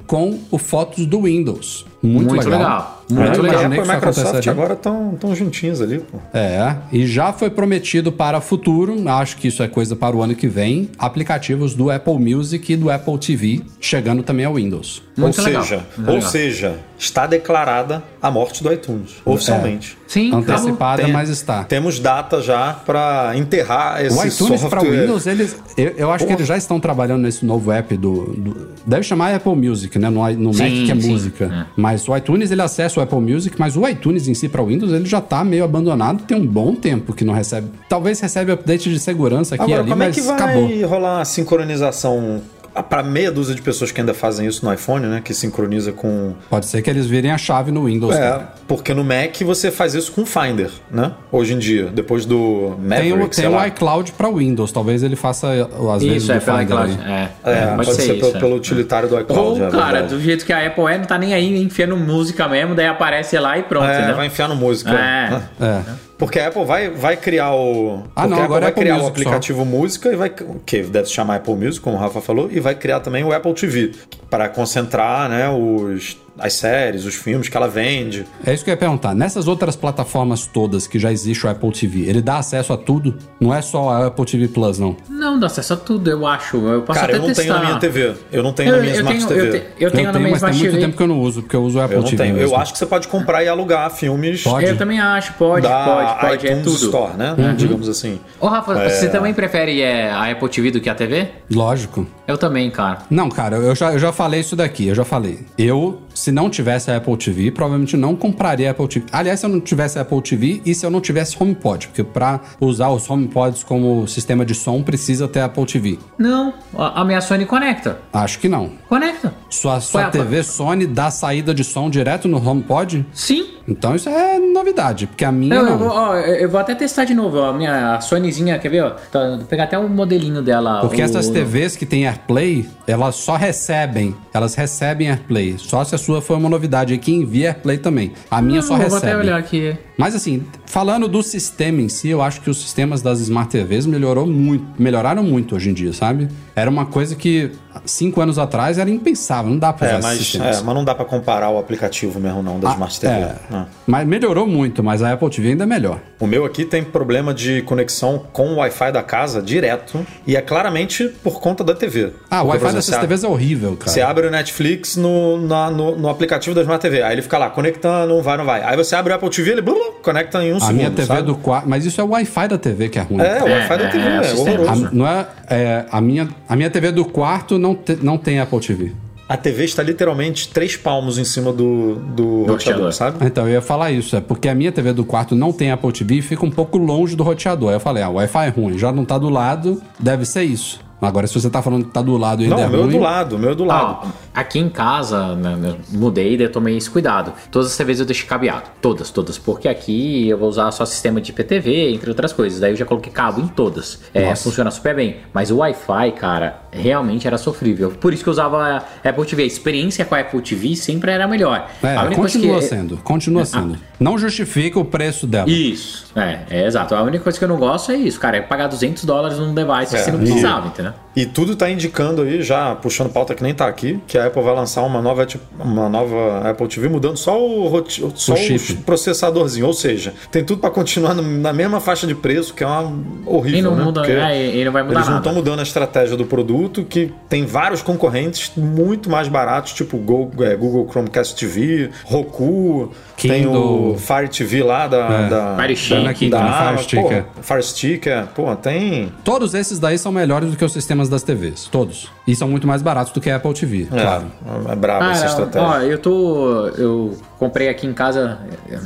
A: com o Fotos do Windows. Muito,
B: Muito
A: legal.
B: legal. Muito
A: não
B: legal.
A: que
C: e
A: isso
C: Microsoft agora estão tão juntinhos ali, pô.
A: É, e já foi prometido para o futuro, acho que isso é coisa para o ano que vem, aplicativos do Apple Music e do Apple TV, chegando também ao Windows.
B: Muito
C: ou
B: legal.
C: seja,
B: Muito
C: ou
B: legal.
C: seja, está declarada a morte do iTunes, oficialmente.
B: Sim, acabou.
A: Antecipada,
C: Tem-
A: mas está.
C: Temos data já para enterrar esse
A: O iTunes
C: software.
A: para Windows, eles, eu, eu acho que eles já estão trabalhando nesse novo app do. do- deve chamar Apple Music, né? No, no Mac
B: Sim,
A: que é
B: sim,
A: música.
B: é.
A: Mas o iTunes ele acessa o Apple Music, mas o iTunes em si para Windows ele já tá meio abandonado, tem um bom tempo que não recebe. Talvez recebe update de segurança aqui
C: Agora,
A: ali,
C: como é
A: mas
C: que vai
A: acabou.
C: rolar a sincronização para meia dúzia de pessoas que ainda fazem isso no iPhone, né? Que sincroniza com.
A: Pode ser que eles virem a chave no Windows.
C: É,
A: cara.
C: porque no Mac você faz isso com o Finder, né? Hoje em dia, depois do
A: Tem
C: Maverick,
A: o,
C: sei
A: tem o iCloud para Windows, talvez ele faça às vezes
B: Isso, é
A: do Finder
B: iCloud. É,
C: É,
B: é,
C: pode,
B: pode,
C: ser,
B: ser
C: pelo,
B: isso.
C: pelo utilitário do iCloud.
B: Ou,
C: é
B: cara, do jeito que a Apple é, não tá nem aí enfiando música mesmo, daí aparece lá e pronto,
C: É, vai enfiar no música.
B: É.
A: É.
C: Porque a Apple vai, vai criar o.
A: Ah,
C: porque
A: não,
C: a Apple
A: é
C: vai
A: Apple
C: criar o
A: Music só.
C: aplicativo música e vai. Que deve se chamar Apple Music, como o Rafa falou, e vai criar também o Apple TV. Para concentrar né, os, as séries, os filmes que ela vende.
A: É isso que eu ia perguntar. Nessas outras plataformas todas que já existe o Apple TV, ele dá acesso a tudo? Não é só a Apple TV Plus, não?
B: Não, dá acesso a tudo, eu acho. Eu posso
C: Cara,
B: até
C: eu não
B: testar.
C: tenho na minha TV. Eu não tenho
B: Eu,
C: na minha
B: eu
C: Smart
B: tenho,
C: TV.
B: eu, te- eu tenho na minha
A: mas tem
B: Smart
A: muito
B: TV.
A: tempo que eu não uso, porque eu uso o Apple
C: Eu não
A: TV
C: tenho.
A: mesmo.
C: Eu acho que você pode comprar e alugar filmes
A: Pode.
B: Eu também acho, pode,
C: da
B: pode, pode, é
C: iTunes
B: tudo.
C: Store, né?
A: Uhum.
C: Digamos assim.
B: Ô, Rafa, você também prefere é, a Apple TV do que a TV?
A: Lógico.
B: Eu também, cara.
A: Não, cara, eu já, eu já falei isso daqui, eu já falei. Eu se não tivesse a Apple TV, provavelmente não compraria a Apple TV. Aliás, se eu não tivesse a Apple TV e se eu não tivesse HomePod, porque para usar os HomePods como sistema de som precisa ter a Apple TV.
B: Não, a, minha Sony conecta.
A: Acho que não.
B: Conecta.
A: Sua, sua TV Sony dá saída de som direto no HomePod?
B: Sim.
A: Então isso é novidade, porque a minha
B: Eu, eu
A: não.
B: vou, ó, eu eu vou até testar de novo. ó, A minha a Sonyzinha, quer ver? Ó, Tá, vou pegar até o modelinho dela.
A: Porque
B: o-
A: essas TVs que tem AirPlay, elas só recebem, elas recebem AirPlay. Só se a sua foi uma novidade aí que envia AirPlay também. A minha só
B: Não, eu
A: recebe.
B: Vou até olhar aqui.
A: Mas assim, falando do sistema em si, eu acho que os sistemas das Smart TVs melhorou muito, melhoraram muito hoje em dia, sabe? Era uma coisa que cinco anos atrás era impensável, não dá pra
C: É, mas, é, mas não dá pra comparar o aplicativo mesmo não da Smart TV.
A: É,
C: né?
A: Mas melhorou muito, mas a Apple TV ainda é melhor.
C: O meu aqui tem problema de conexão com o Wi-Fi da casa direto e é claramente por conta da TV.
A: Ah, o Wi-Fi dessas TVs é horrível, cara.
C: Você abre o Netflix no, na- no, no aplicativo da Smart TV, aí ele fica lá conectando, não vai, não vai. Aí você abre o Apple TV, ele blum, conecta em um
A: a
C: segundo.
A: minha TV
C: sabe?
A: do quarto. Mas isso é o Wi-Fi da TV que é ruim.
C: É, o Wi-Fi
B: É,
C: da TV,
B: é,
C: é, horroroso.
A: A, não é, é, a, minha, a minha TV do quarto não, te- não tem Apple TV.
C: A TV está literalmente três palmos em cima do, do roteador,
B: roteador.
C: sabe?
A: Então, eu ia falar isso, é porque a minha TV do quarto não tem Apple TV e fica um pouco longe do roteador. Aí eu falei, ah, o Wi-Fi é ruim, já não tá do lado, deve ser isso. Agora, se você tá falando que tá do lado e ainda
C: Não,
A: é
C: o meu é
A: ruim...
C: do lado, o meu é do lado.
B: Ó, aqui em casa, né, né, mudei, daí eu tomei esse cuidado. Todas as TVs eu deixei cabeado. Todas, todas. Porque aqui eu vou usar só sistema de IPTV, entre outras coisas. Daí eu já coloquei cabo em todas. É, funciona super bem. Mas o Wi-Fi, cara, realmente era sofrível. Por isso que eu usava a Apple TV. A experiência com a Apple TV sempre era melhor.
A: É,
B: a única coisa
A: continua
B: que-
A: sendo, continua sendo. Não justifica o preço dela.
B: Isso, é, é exato. A única coisa que eu não gosto é isso, cara. É pagar 200 dólares num device que
C: É,
B: você não
C: e-
B: precisava, entendeu?
C: E tudo tá indicando aí, já puxando pauta que nem tá aqui, que a Apple vai lançar uma nova, uma nova Apple TV mudando só o, só
A: O
C: o, processadorzinho. Ou seja, tem tudo pra continuar no- na mesma faixa de preço, que é uma horrível,
B: E não
C: né?
B: muda, é, e não vai mudar
C: Eles não estão mudando a estratégia do produto, que tem vários concorrentes muito mais baratos, tipo Go- é, Google Chromecast TV, Roku, tem
A: Kindle.
C: o Fire TV lá da, da,
B: Fire Stick,
C: da,
A: né? Fire. Stick,
C: Pô,
A: é.
C: Fire Stick, é. Pô, tem...
A: Todos esses daí são melhores do que os sistemas das TVs. Todos. E são muito mais baratos do que a Apple TV, claro.
C: É, é brabo essa
B: Ah,
C: estratégia.
B: ó, eu tô. Eu comprei aqui em casa.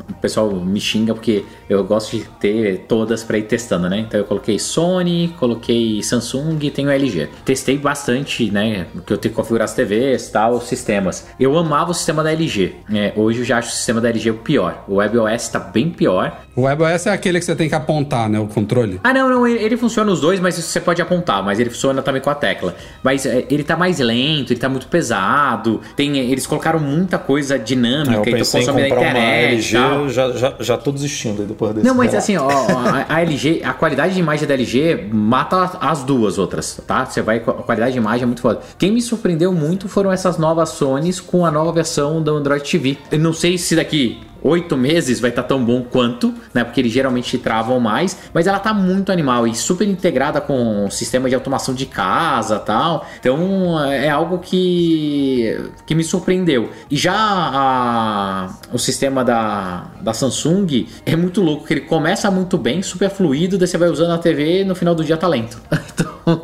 B: O pessoal me xinga porque eu gosto de ter todas pra ir testando, né? Então eu coloquei Sony, coloquei Samsung e tenho LG. Testei bastante, né? Que eu tenho que configurar as TVs tal, os sistemas. Eu amava o sistema da LG. É, hoje eu já acho o sistema da LG o pior. O WebOS tá bem pior.
A: O WebOS é aquele que você tem que apontar, né? O controle.
B: Ah, não, não, ele, ele funciona os dois, mas você pode apontar, mas ele funciona também com a tecla. Mas é, ele tá mais lento, ele tá muito pesado. Tem, eles colocaram muita coisa dinâmica,
C: É, eu
B: então
C: pensei em
B: consome da
C: comprar uma
B: internet.
C: LG,
B: e
C: já, já, já tô desistindo aí depois desse
B: Não, mas
C: relato.
B: assim, ó, ó, a, a LG, a qualidade de imagem da LG mata as duas outras, tá? Você vai, a qualidade de imagem é muito foda. Quem me surpreendeu muito foram essas novas Sonys com a nova versão do Android TV. Eu não sei se daqui oito meses vai estar tão bom quanto, né? Porque eles geralmente travam mais, mas ela tá muito animal e super integrada com o sistema de automação de casa tal. Então é algo que, que me surpreendeu. E já a- o sistema da, da Samsung é muito louco, que ele começa muito bem, super fluido, daí você vai usando a TV e no final do dia tá lento. Então,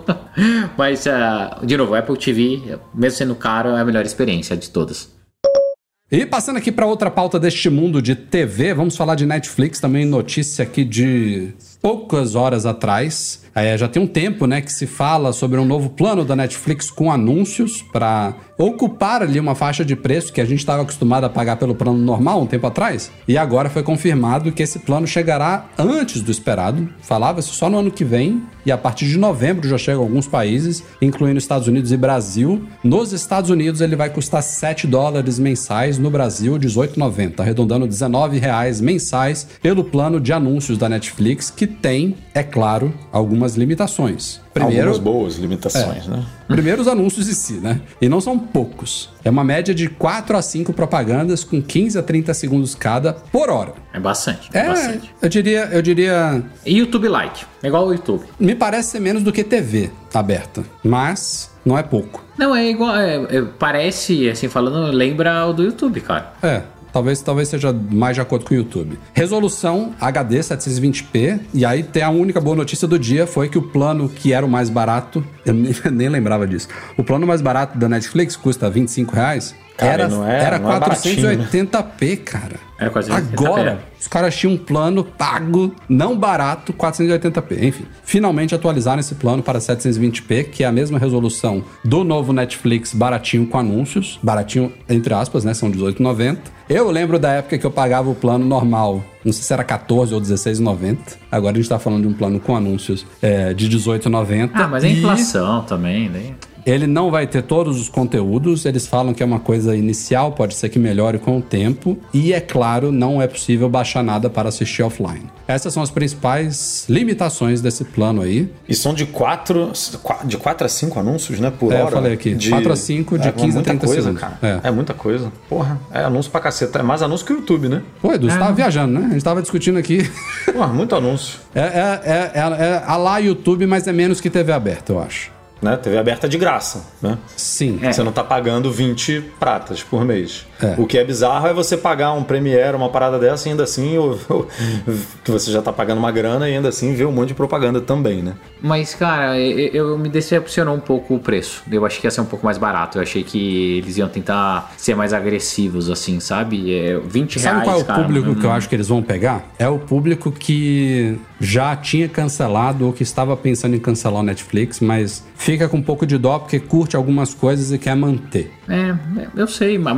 B: mas, ah, de novo, Apple TV, mesmo sendo caro, é a melhor experiência de todas.
A: E passando aqui para outra pauta deste mundo de TV, vamos falar de Netflix, também notícia aqui de poucas horas atrás. É, já tem um tempo, né, que se fala sobre um novo plano da Netflix com anúncios para ocupar ali uma faixa de preço que a gente estava acostumado a pagar pelo plano normal um tempo atrás. E agora foi confirmado que esse plano chegará antes do esperado. Falava-se só no ano que vem e a partir de novembro já chega a alguns países, incluindo Estados Unidos e Brasil. Nos Estados Unidos ele vai custar 7 dólares mensais, no Brasil 18,90, arredondando 19 reais mensais pelo plano de anúncios da Netflix, que tem, é claro, algumas limitações. Primeiro,
C: Algumas boas limitações, né?
A: Primeiro os anúncios em si, né? E não são poucos. É uma média de 4 a 5 propagandas com 15 a 30 segundos cada por hora.
B: É bastante, é,
A: É,
B: bastante.
A: eu diria, eu diria,
B: E YouTube Like, é igual o YouTube.
A: me parece ser menos do que TV aberta, mas não é pouco.
B: Não, é igual, é- é- parece, assim, falando, lembra o do YouTube, cara.
A: É. Talvez, talvez seja mais de acordo com o YouTube. Resolução HD 720p. E aí tem a única boa notícia do dia foi que o plano que era o mais barato, eu nem, nem lembrava disso. O plano mais barato da Netflix custa 25 reais.
C: Cara,
A: era
C: não é-
A: era
C: não é baratinho, né?
A: 480p, cara.
B: Era 480p.
A: Agora, os caras tinham um plano pago, não barato, 480p. Enfim, finalmente atualizaram esse plano para 720p, que é a mesma resolução do novo Netflix baratinho com anúncios. Baratinho, entre aspas, né? São 18,90. Eu lembro da época que eu pagava o plano normal. Não sei se era 14 ou 16,90. Agora a gente tá falando de um plano com anúncios é, de 18,90.
B: Ah, mas é
A: E-
B: inflação também, né?
A: Ele não vai ter todos os conteúdos, eles falam que é uma coisa inicial, pode ser que melhore com o tempo, e é claro, não é possível baixar nada para assistir offline. Essas são as principais limitações desse plano aí.
C: E são de 4 de quatro a 5 anúncios, né? Por
A: É, eu
C: hora.
A: falei aqui,
C: De,
A: quatro a cinco, de
C: é,
A: 15 a
C: muita
A: 30
C: coisa,
A: segundos.
C: cara.
A: É.
C: É. muita coisa. Porra, é anúncio pra caceta. É mais anúncio que o YouTube, né?
A: Pô, Edu, você tava viajando, né? A gente tava discutindo aqui.
C: Porra, muito anúncio.
A: É, é, é, é, é a lá YouTube, mas é menos que TV aberta, eu acho.
C: Né? TV aberta de graça, né?
A: Sim.
B: É.
C: Você não tá pagando 20 pratas por mês.
A: É.
C: O que é bizarro é você pagar um Premiere, uma parada dessa, e ainda assim ou- ou- que você já tá pagando uma grana e ainda assim vê um monte de propaganda também, né?
B: Mas, cara, eu, eu me decepcionou um pouco o preço. Eu achei que ia ser um pouco mais barato. Eu achei que eles iam tentar ser mais agressivos, assim, sabe? É, 20
A: Sabe
B: reais,
A: qual é o
B: cara,
A: público
B: não-
A: que eu acho que eles vão pegar? É o público que já tinha cancelado ou que estava pensando em cancelar o Netflix, mas fica com um pouco de dó porque curte algumas coisas e quer manter.
B: É, eu sei, ma-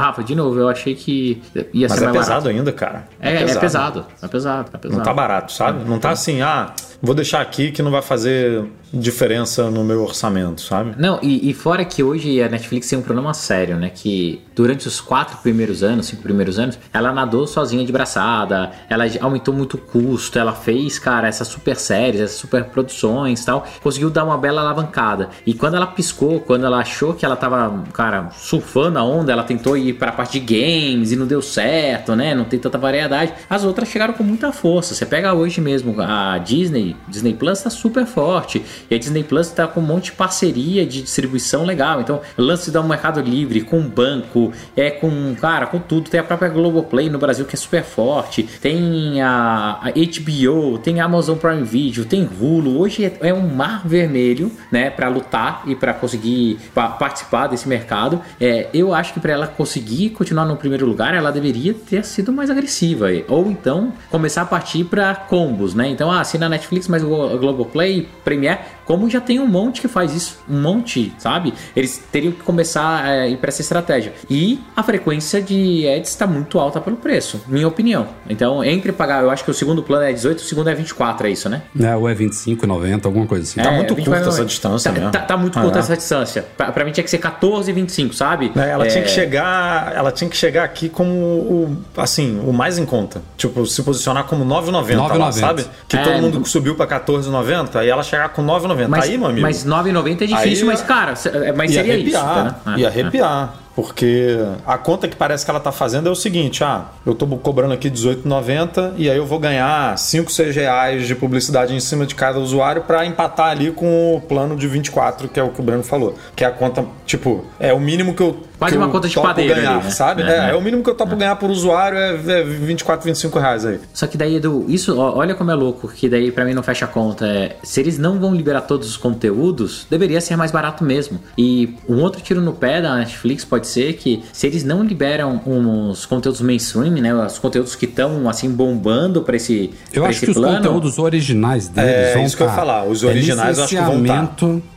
B: Rafa, de novo, eu achei que ia
C: Mas
B: ser
C: é
B: mais
C: pesado
B: barato.
C: ainda, cara.
B: É, é pesado. É pesado, é pesado.
C: Não tá barato, sabe? Não tá assim, ah, vou deixar aqui que não vai fazer diferença no meu orçamento, sabe?
B: Não, e, e fora que hoje a Netflix tem um problema sério, né? Que durante os quatro primeiros anos, cinco primeiros anos, ela nadou sozinha de braçada, ela aumentou muito o custo, ela fez, cara, essas super séries, essas super produções tal, conseguiu dar uma bela alavancada. E quando ela piscou, quando ela achou que ela tava, cara, surfando a onda, ela tentou ir pra parte de games e não deu certo, né? Não tem tanta variedade. As outras chegaram com muita força. Você pega hoje mesmo a Disney, Disney Plus tá super forte. E a Disney Plus tá com um monte de parceria de distribuição legal. Então, lance do Mercado Livre, com banco, é com, cara, com tudo. Tem a própria Globoplay no Brasil que é super forte. Tem a, a HBO, tem a Amazon Prime Video, tem Hulu. Hoje é, é um mar vermelho, né, para lutar e para conseguir pa- participar desse mercado. É, eu acho que para ela conseguir continuar no primeiro lugar, ela deveria ter sido mais agressiva. Ou então começar a partir para combos, né? Então, ah, assina a Netflix, mas o Glo- Globoplay, Premiere, como já tem um monte que faz isso, um monte, sabe? Eles teriam que começar a ir para essa estratégia. E a frequência de ads está muito alta pelo preço, minha opinião. Então, entre pagar, eu acho que o segundo plano é 18, o segundo é 24, é isso, né?
A: Né? Ou é 25, 90, alguma coisa assim.
C: Tá muito
B: 24,
C: curta essa
B: 90.
C: distância
B: tá,
C: mesmo.
B: Tá, tá muito
C: Ah,
B: curta
C: é.
B: essa distância. Pra, pra mim tinha que ser 14 e 25, sabe?
C: É, Ela tinha
B: É,
C: que chegar, ela tinha que chegar aqui como o, assim, o mais em conta. Tipo, se posicionar como 9,90 lá,
A: 9,90.
C: sabe? Que
B: É,
C: todo mundo subiu pra 14,90 e ela chegar com 9,90.
B: Mas,
C: Aí, meu amigo.
B: mas 9,90 é difícil,
C: Aí-
B: mas cara, é, mas
C: ia
B: seria isso.
C: arrepiar,
B: tá, né?
C: ia
B: É,
C: arrepiar. Porque a conta que parece que ela tá fazendo é o seguinte: ah, eu tô cobrando aqui R$18,90 e aí eu vou ganhar 5, 6 reais de publicidade em cima de cada usuário para empatar ali com o plano de 24, que é o que o Breno falou. Que é a conta, tipo, é o mínimo que eu.
B: Quase
C: que
B: uma conta de padeiro
C: ganhar,
B: ali, né?
C: sabe?
B: É,
C: É,
B: é.
C: é, o mínimo que eu topo ganhar por usuário é é 24, 25 reais aí.
B: Só que daí, Edu, isso, ó, olha como é louco, que daí pra mim não fecha a conta. É, se eles não vão liberar todos os conteúdos, deveria ser mais barato mesmo. E um outro tiro no pé da Netflix pode ser que se eles não liberam uns conteúdos mainstream, né? Os conteúdos que estão assim bombando pra esse,
A: Eu
B: pra
A: acho
B: esse
A: que os
B: plano.
A: conteúdos originais deles
C: É,
A: vão
C: isso que eu ia falar, os
A: é
C: originais eu acho que vão tá.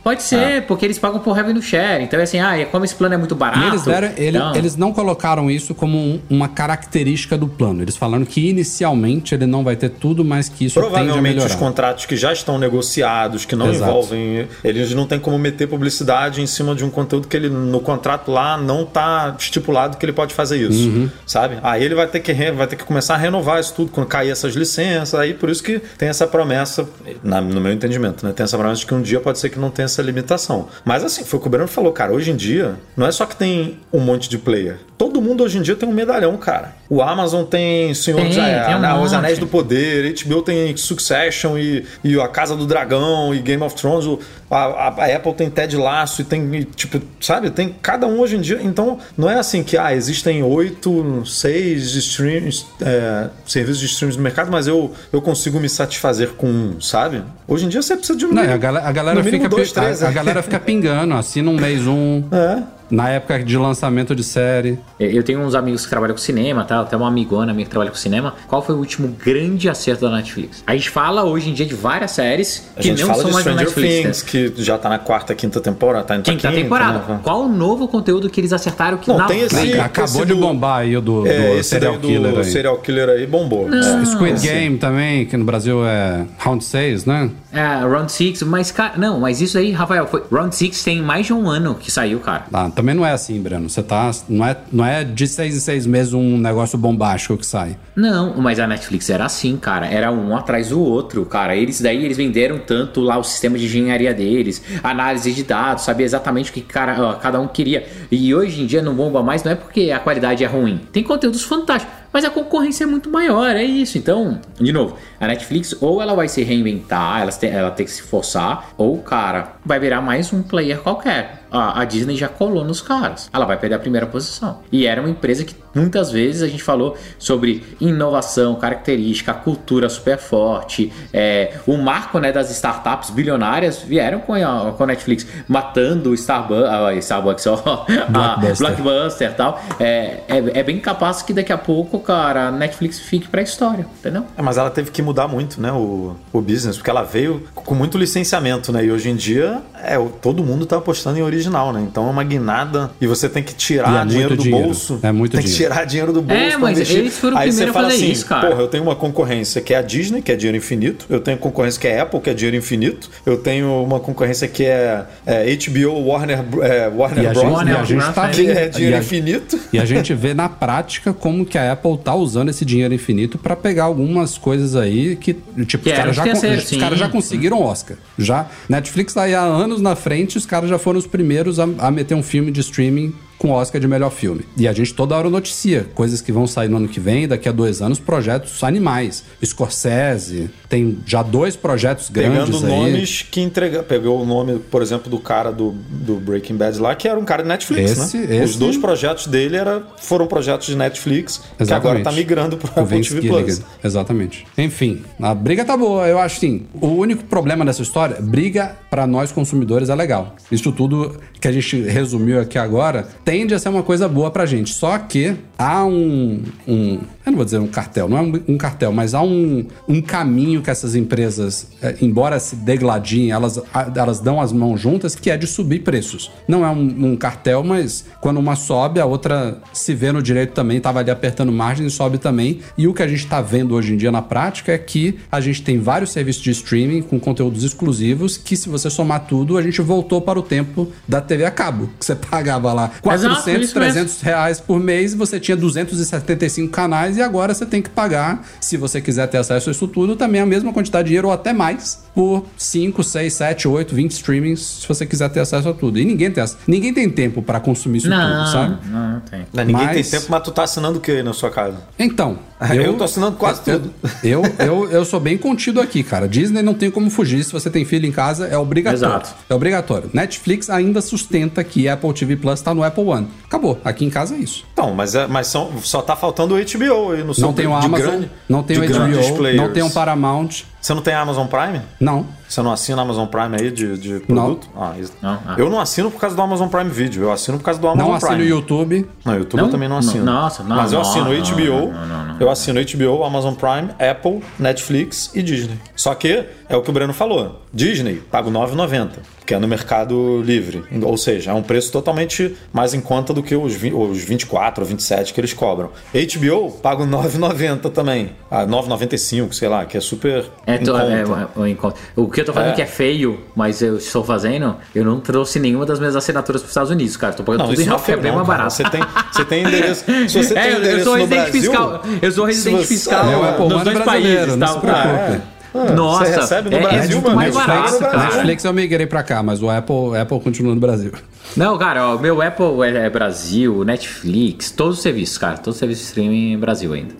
B: Pode ser, porque eles pagam por revenue share. Então é assim, ah, e como esse plano é muito barato.
A: Eles, deram, ele-
B: então-
A: eles não colocaram isso como um- uma característica do plano. Eles falaram que inicialmente ele não vai ter tudo, mas que isso tende a
C: Provavelmente
A: melhorar.
C: os contratos que já estão negociados, que não
A: Exato.
C: envolvem. Eles não tem como meter publicidade em cima de um conteúdo que ele no contrato lá não tá estipulado que ele pode fazer isso.
A: Uhum.
C: Sabe? Aí ele vai ter, que vai ter que começar a renovar isso tudo, quando cair essas licenças. Aí por isso que tem essa promessa, na- no meu entendimento, né? Tem essa promessa de que um dia pode ser que não tenha essa limitação. Mas assim, foi o que o Breno falou, cara. Hoje em dia, não é só que tem um monte de player. todo mundo hoje em dia tem um medalhão, cara. O Amazon tem Senhor dos é,
B: um
C: Os
B: monte.
C: Anéis do Poder, HBO tem Succession e, e A Casa do Dragão e Game of Thrones. o- a, a- a Apple tem Ted Lasso e tem, e, tipo, sabe? Tem cada um hoje em dia. Então, não é assim que, ah, existem oito, seis streams, é, serviços de streams no mercado, mas eu, eu consigo me satisfazer com um, sabe? Hoje em dia você precisa de um.
A: Não, a galera, a galera
C: mínimo
A: fica,
C: dois, três,
A: a, a
C: né?
A: galera fica pingando, assina um mês um.
C: É.
A: Na época de lançamento de série.
B: Eu tenho uns amigos que trabalham com cinema, tá? Até uma amigona minha que trabalha com cinema. Qual foi o último grande acerto da Netflix? A gente fala hoje em dia de várias séries
C: A
B: que
C: gente
B: não são mais da Netflix.
C: Things,
B: né?
C: que já tá na quarta, quinta temporada, tá indo
B: Quinta
C: quinta,
B: temporada.
C: né?
B: Qual o novo conteúdo que eles acertaram que
C: Não,
B: na
C: tem esse-
A: Acabou
C: esse
A: de
C: do-
A: bombar aí o do,
C: É,
A: do serial
C: daí do
A: killer aí.
C: serial killer aí bombou. É.
A: Squid
C: Esse-
A: Game também, que no Brasil é Round 6, né?
B: É, Round 6, mas cara, não, mas isso aí, Rafael, foi Round 6 tem mais de um ano que saiu, cara.
A: Ah, também não é assim, Breno. Você tá. Não é, não é de seis em seis meses um negócio bombástico que sai.
B: Não, mas a Netflix era assim, cara. Era um atrás do outro, cara. Eles daí eles venderam tanto lá o sistema de engenharia deles, análise de dados, sabia exatamente o que cara, cada um queria. E hoje em dia não bomba mais, não é porque a qualidade é ruim. Tem conteúdos fantásticos, mas a concorrência é muito maior, é isso. Então, de novo, a Netflix ou ela vai se reinventar, ela tem, ela tem que se forçar, ou, cara, vai virar mais um player qualquer. A, a Disney já colou nos caras. Ela vai perder a primeira posição. E era uma empresa que muitas vezes a gente falou sobre inovação, característica, cultura super forte, é, o marco né, das startups bilionárias vieram com a, com a Netflix matando o Starbucks, ah, Starbucks ó,
A: Blockbuster.
B: Blockbuster e tal. É, é, é bem capaz que daqui a pouco, cara, a Netflix fique pra história, entendeu?
C: É, mas ela teve que mudar muito, né, o, o business, porque ela veio com muito licenciamento, né, e hoje em dia é, todo mundo tá apostando em original, né, então é uma guinada e você tem que tirar
A: é
C: dinheiro do
A: dinheiro.
C: bolso.
A: É muito
C: Tem que
A: dinheiro.
C: tirar dinheiro do bolso
B: É, mas
C: investir.
B: eles foram o
C: Aí você
B: primeiro a
C: fala
B: fazer
C: assim,
B: isso, cara.
C: porra, eu tenho uma concorrência que é a Disney, que é dinheiro infinito, eu tenho concorrência que é a Apple, que é dinheiro infinito, eu tenho uma concorrência que é, é HBO, Warner, é, Warner
A: E
C: Bros,
A: gente,
B: Warner
A: e a gente
B: Bros,
A: tá
C: que é dinheiro
A: e a-
C: infinito.
A: E a gente vê na prática como que a Apple tá usando esse dinheiro infinito pra pegar algumas coisas aí que, tipo,
B: Que
A: os caras já, con- os caras já conseguiram Oscar. Já Netflix tá aí há anos na frente, os caras já foram os primeiros a, a meter um filme de streaming com Oscar de melhor filme. E a gente toda hora noticia coisas que vão sair no ano que vem, daqui a dois anos, projetos animais. Scorsese, tem já dois projetos grandes
C: Pegando
A: aí.
C: nomes que entrega, pegou o nome, por exemplo, do cara do, do Breaking Bad lá, que era um cara de Netflix,
A: Esse-
C: né?
A: esse-
C: Os dois projetos dele era, foram projetos de Netflix, que
A: Exatamente.
C: agora tá migrando pro Apple TV. Plus.
A: Exatamente. Enfim, a briga tá boa. Eu acho sim. O único problema dessa história, briga pra nós consumidores é legal. Isso tudo que a gente resumiu aqui agora tende a ser uma coisa boa pra gente. Só que há um. um eu não vou dizer um cartel, não é um, um cartel, mas há um, um caminho que essas empresas, eh, embora se degladiem, elas, elas dão as mãos juntas, que é de subir preços. Não é um, um cartel, mas quando uma sobe, a outra se vê no direito também, estava ali apertando margem e sobe também. E o que a gente está vendo hoje em dia na prática é que a gente tem vários serviços de streaming com conteúdos exclusivos que, se você somar tudo, a gente voltou para o tempo da TV a cabo, que você pagava lá 400,
B: isso mesmo.
A: 300 reais por mês você tinha 275 canais e agora você tem que pagar, se você quiser ter acesso a isso tudo, também a mesma quantidade de dinheiro ou até mais por 5, 6, 7, 8, 20 streamings se você quiser ter acesso a tudo. E ninguém tem, ninguém tem tempo para consumir isso
B: Não,
A: tudo, sabe?
B: não, não tem.
C: Não, ninguém
A: Mas-
C: tem tempo, mas tu tá assinando o que aí na sua casa?
A: Então,
C: Eu tô assinando quase
A: eu-
C: tudo.
A: Eu, eu, eu sou bem contido aqui, cara. Disney não tem como fugir. Se você tem filho em casa, é obrigatório.
B: Exato.
A: É obrigatório. Netflix ainda sustenta que Apple TV Plus tá no Apple One. Acabou. Aqui em casa é isso.
C: Então, mas, é, mas são, só tá faltando o HBO aí no seu
A: Não tem o Amazon,
C: grande-
A: não tem o HBO, não tem o Paramount.
C: Você não tem Amazon Prime?
A: Não.
C: Você não assina Amazon Prime aí de, de produto? Ah, isso.
B: Não, ah.
C: Eu não assino por causa do Amazon Prime Video, eu assino por causa do Amazon
A: Não assina o
C: Prime.
A: YouTube.
C: Não, YouTube
B: Não?
C: eu também não assino.
B: Não, nossa, não,
C: Mas eu
B: não,
C: assino
B: não,
C: HBO,
B: não, não, não,
C: eu assino HBO, Amazon Prime, Apple, Netflix e Disney. Só que é o que o Breno falou. Disney pago 9,90, que é no mercado livre. Ou seja, é um preço totalmente mais em conta do que os, vi- os 24 ou 27 que eles cobram. HBO pago 9,90 também. Ah, 9,95, sei lá, que é super
B: É, tô- é,
C: conta.
B: é, é, conta. o que eu tô fazendo
C: É.
B: que é feio, mas eu estou fazendo, eu não trouxe nenhuma das minhas assinaturas para os Estados Unidos, cara. Tô pagando
C: Não,
B: tudo em
C: não é
B: bem mais barato.
C: Você tem, você tem endereço. Se você
B: É,
C: tem
B: eu- eu
C: endereço
B: sou
C: no
B: residente
C: Brasil,
B: fiscal. Eu sou residente fiscal
A: É o
B: nos dois países,
A: não
B: tá? Ah, é.
C: Ah,
B: Nossa,
C: você recebe no
B: é- é
C: Brasil,
B: muito
C: mano.
B: mais
C: Netflix
B: barato,
C: no
B: cara.
A: Netflix eu migrei pra cá, mas o Apple, Apple continua no Brasil.
B: Não, cara, ó, meu Apple é, é Brasil, Netflix, todos os serviços, cara. Todos os serviços de streaming é Brasil ainda.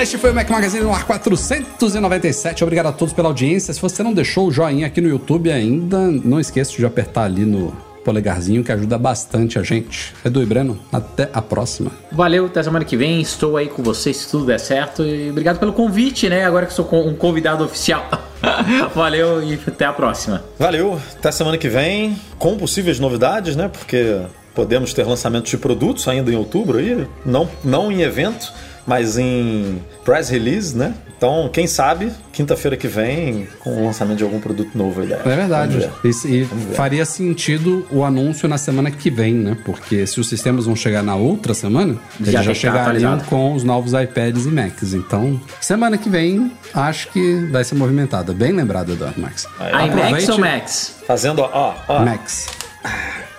A: Galera, este foi o Mac Magazine no ar 497. Obrigado a todos pela audiência. Se você não deixou o joinha aqui no YouTube ainda, não esqueça de apertar ali no polegarzinho que ajuda bastante a gente. Edu e Breno, até a próxima.
B: Valeu, até semana que vem. Estou aí com vocês se tudo der certo. E obrigado pelo convite, né? Agora que sou com- um convidado oficial. Valeu e até a próxima.
C: Valeu, até semana que vem, com possíveis novidades, né? Porque podemos ter lançamentos de produtos ainda em outubro aí, não, não em evento, mas em press release, né? Então, quem sabe, quinta-feira que vem, com o lançamento de algum produto novo aí.
A: É verdade.
C: Vamos ver.
A: Isso- E, faria sentido o anúncio na semana que vem, né? Porque se os sistemas vão chegar na outra semana, eles
B: Já estar
A: chegariam com os novos iPads e Macs. Então, semana que vem, acho que vai ser movimentada. Bem lembrado, Eduardo Max.
B: iMax ou Max?
C: Fazendo, ó, ó.
A: Max.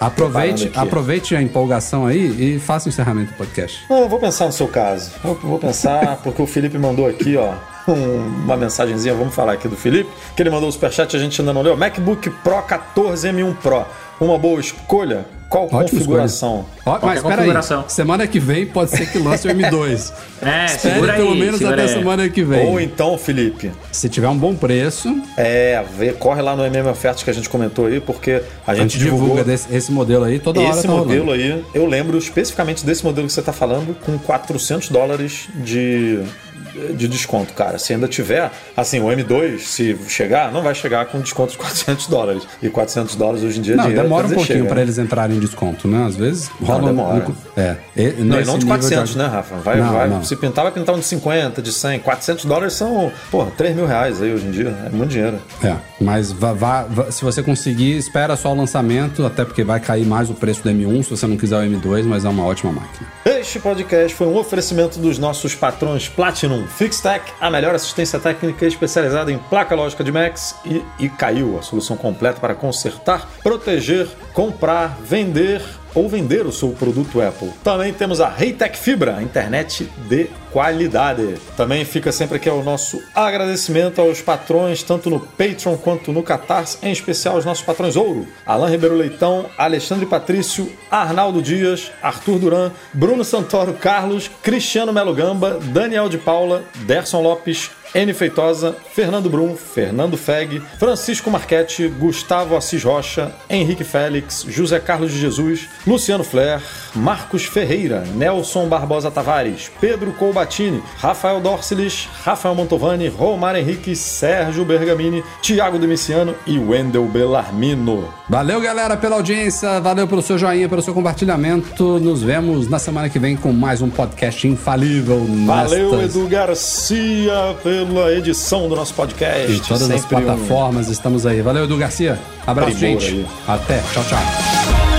A: Aproveite, aproveite a empolgação aí e faça o encerramento do podcast.
C: Eu vou pensar no seu caso. Eu vou pensar, porque o Felipe mandou aqui, ó, um- uma mensagenzinha, vamos falar aqui do Felipe, que ele mandou o superchat, a gente ainda não leu. MacBook Pro 14 M1 Pro. Uma boa escolha? Qual
A: Ótima
C: configuração?
A: Ó, mas peraí,
B: configuração.
A: semana que vem pode ser que lance o M2.
B: É,
A: Espere
B: segura
A: pelo
B: aí,
A: menos
B: segura
A: até
B: aí.
A: semana que vem.
C: Ou então, Felipe,
A: Se tiver um bom preço,
C: é, vê, corre lá no MM Ofertas que a gente comentou aí, porque a
A: a
C: gente,
A: divulga desse- esse modelo aí toda hora.
C: esse
A: tá rolando.
C: modelo aí. Eu lembro especificamente desse modelo que você está falando, com 400 dólares de, de desconto, cara. Se ainda tiver, assim, o M2, se chegar, não vai chegar com desconto de 400 dólares. E 400 dólares hoje em dia é
A: Não,
C: dinheiro,
A: demora um
C: dizer,
A: pouquinho pra
C: né?
A: eles entrarem em desconto, né? Às vezes rola um-
C: demora.
A: um- É. E,
C: Não, não de
A: nível
C: 400, né, Rafa? Vai,
A: Não,
C: vai.
A: não.
C: Se pintar, vai pintar um de 50, de 100. 400 dólares são, porra, 3 mil reais aí hoje em dia. É muito dinheiro.
A: É, mas vá, vá- vá- se você conseguir, espera só o lançamento, até porque vai cair mais o preço do M1 se você não quiser o M2, mas é uma ótima máquina.
C: Este podcast foi um oferecimento dos nossos patrões Platinum Fixtech, a melhor assistência técnica especializada em placa lógica de Macs e, e caiu. A solução completa para consertar, proteger, comprar, vender ou vender o seu produto Apple. Também temos a Reitec Fibra, a internet de qualidade. Também fica sempre aqui o nosso agradecimento aos patrões, tanto no Patreon quanto no Catarse, em especial os nossos patrões Ouro, Alain Ribeiro Leitão, Alexandre Patrício, Arnaldo Dias, Arthur Duran, Bruno Santoro Carlos, Cristiano Melo Gamba, Daniel de Paula, Derson Lopes, N. Feitosa, Fernando Brum, Fernando Feg, Francisco Marchetti, Gustavo Assis Rocha, Henrique Félix, José Carlos de Jesus, Luciano Flair, Marcos Ferreira, Nelson Barbosa Tavares, Pedro Colbatini, Rafael Dorcelis, Rafael Montovani, Romar Henrique, Sérgio Bergamini, Tiago Demiciano e Wendel Bellarmino.
A: Valeu, galera, pela audiência, valeu pelo seu joinha, pelo seu compartilhamento. Nos vemos na semana que vem com mais um podcast infalível.
C: Valeu, Edu Garcia, pela edição do nosso podcast.
A: Em todas as
C: Sempre um-
A: plataformas, estamos aí. Valeu, Edu Garcia. Abraço,
C: Primor
A: gente.
C: aí.
A: Até. Tchau, tchau.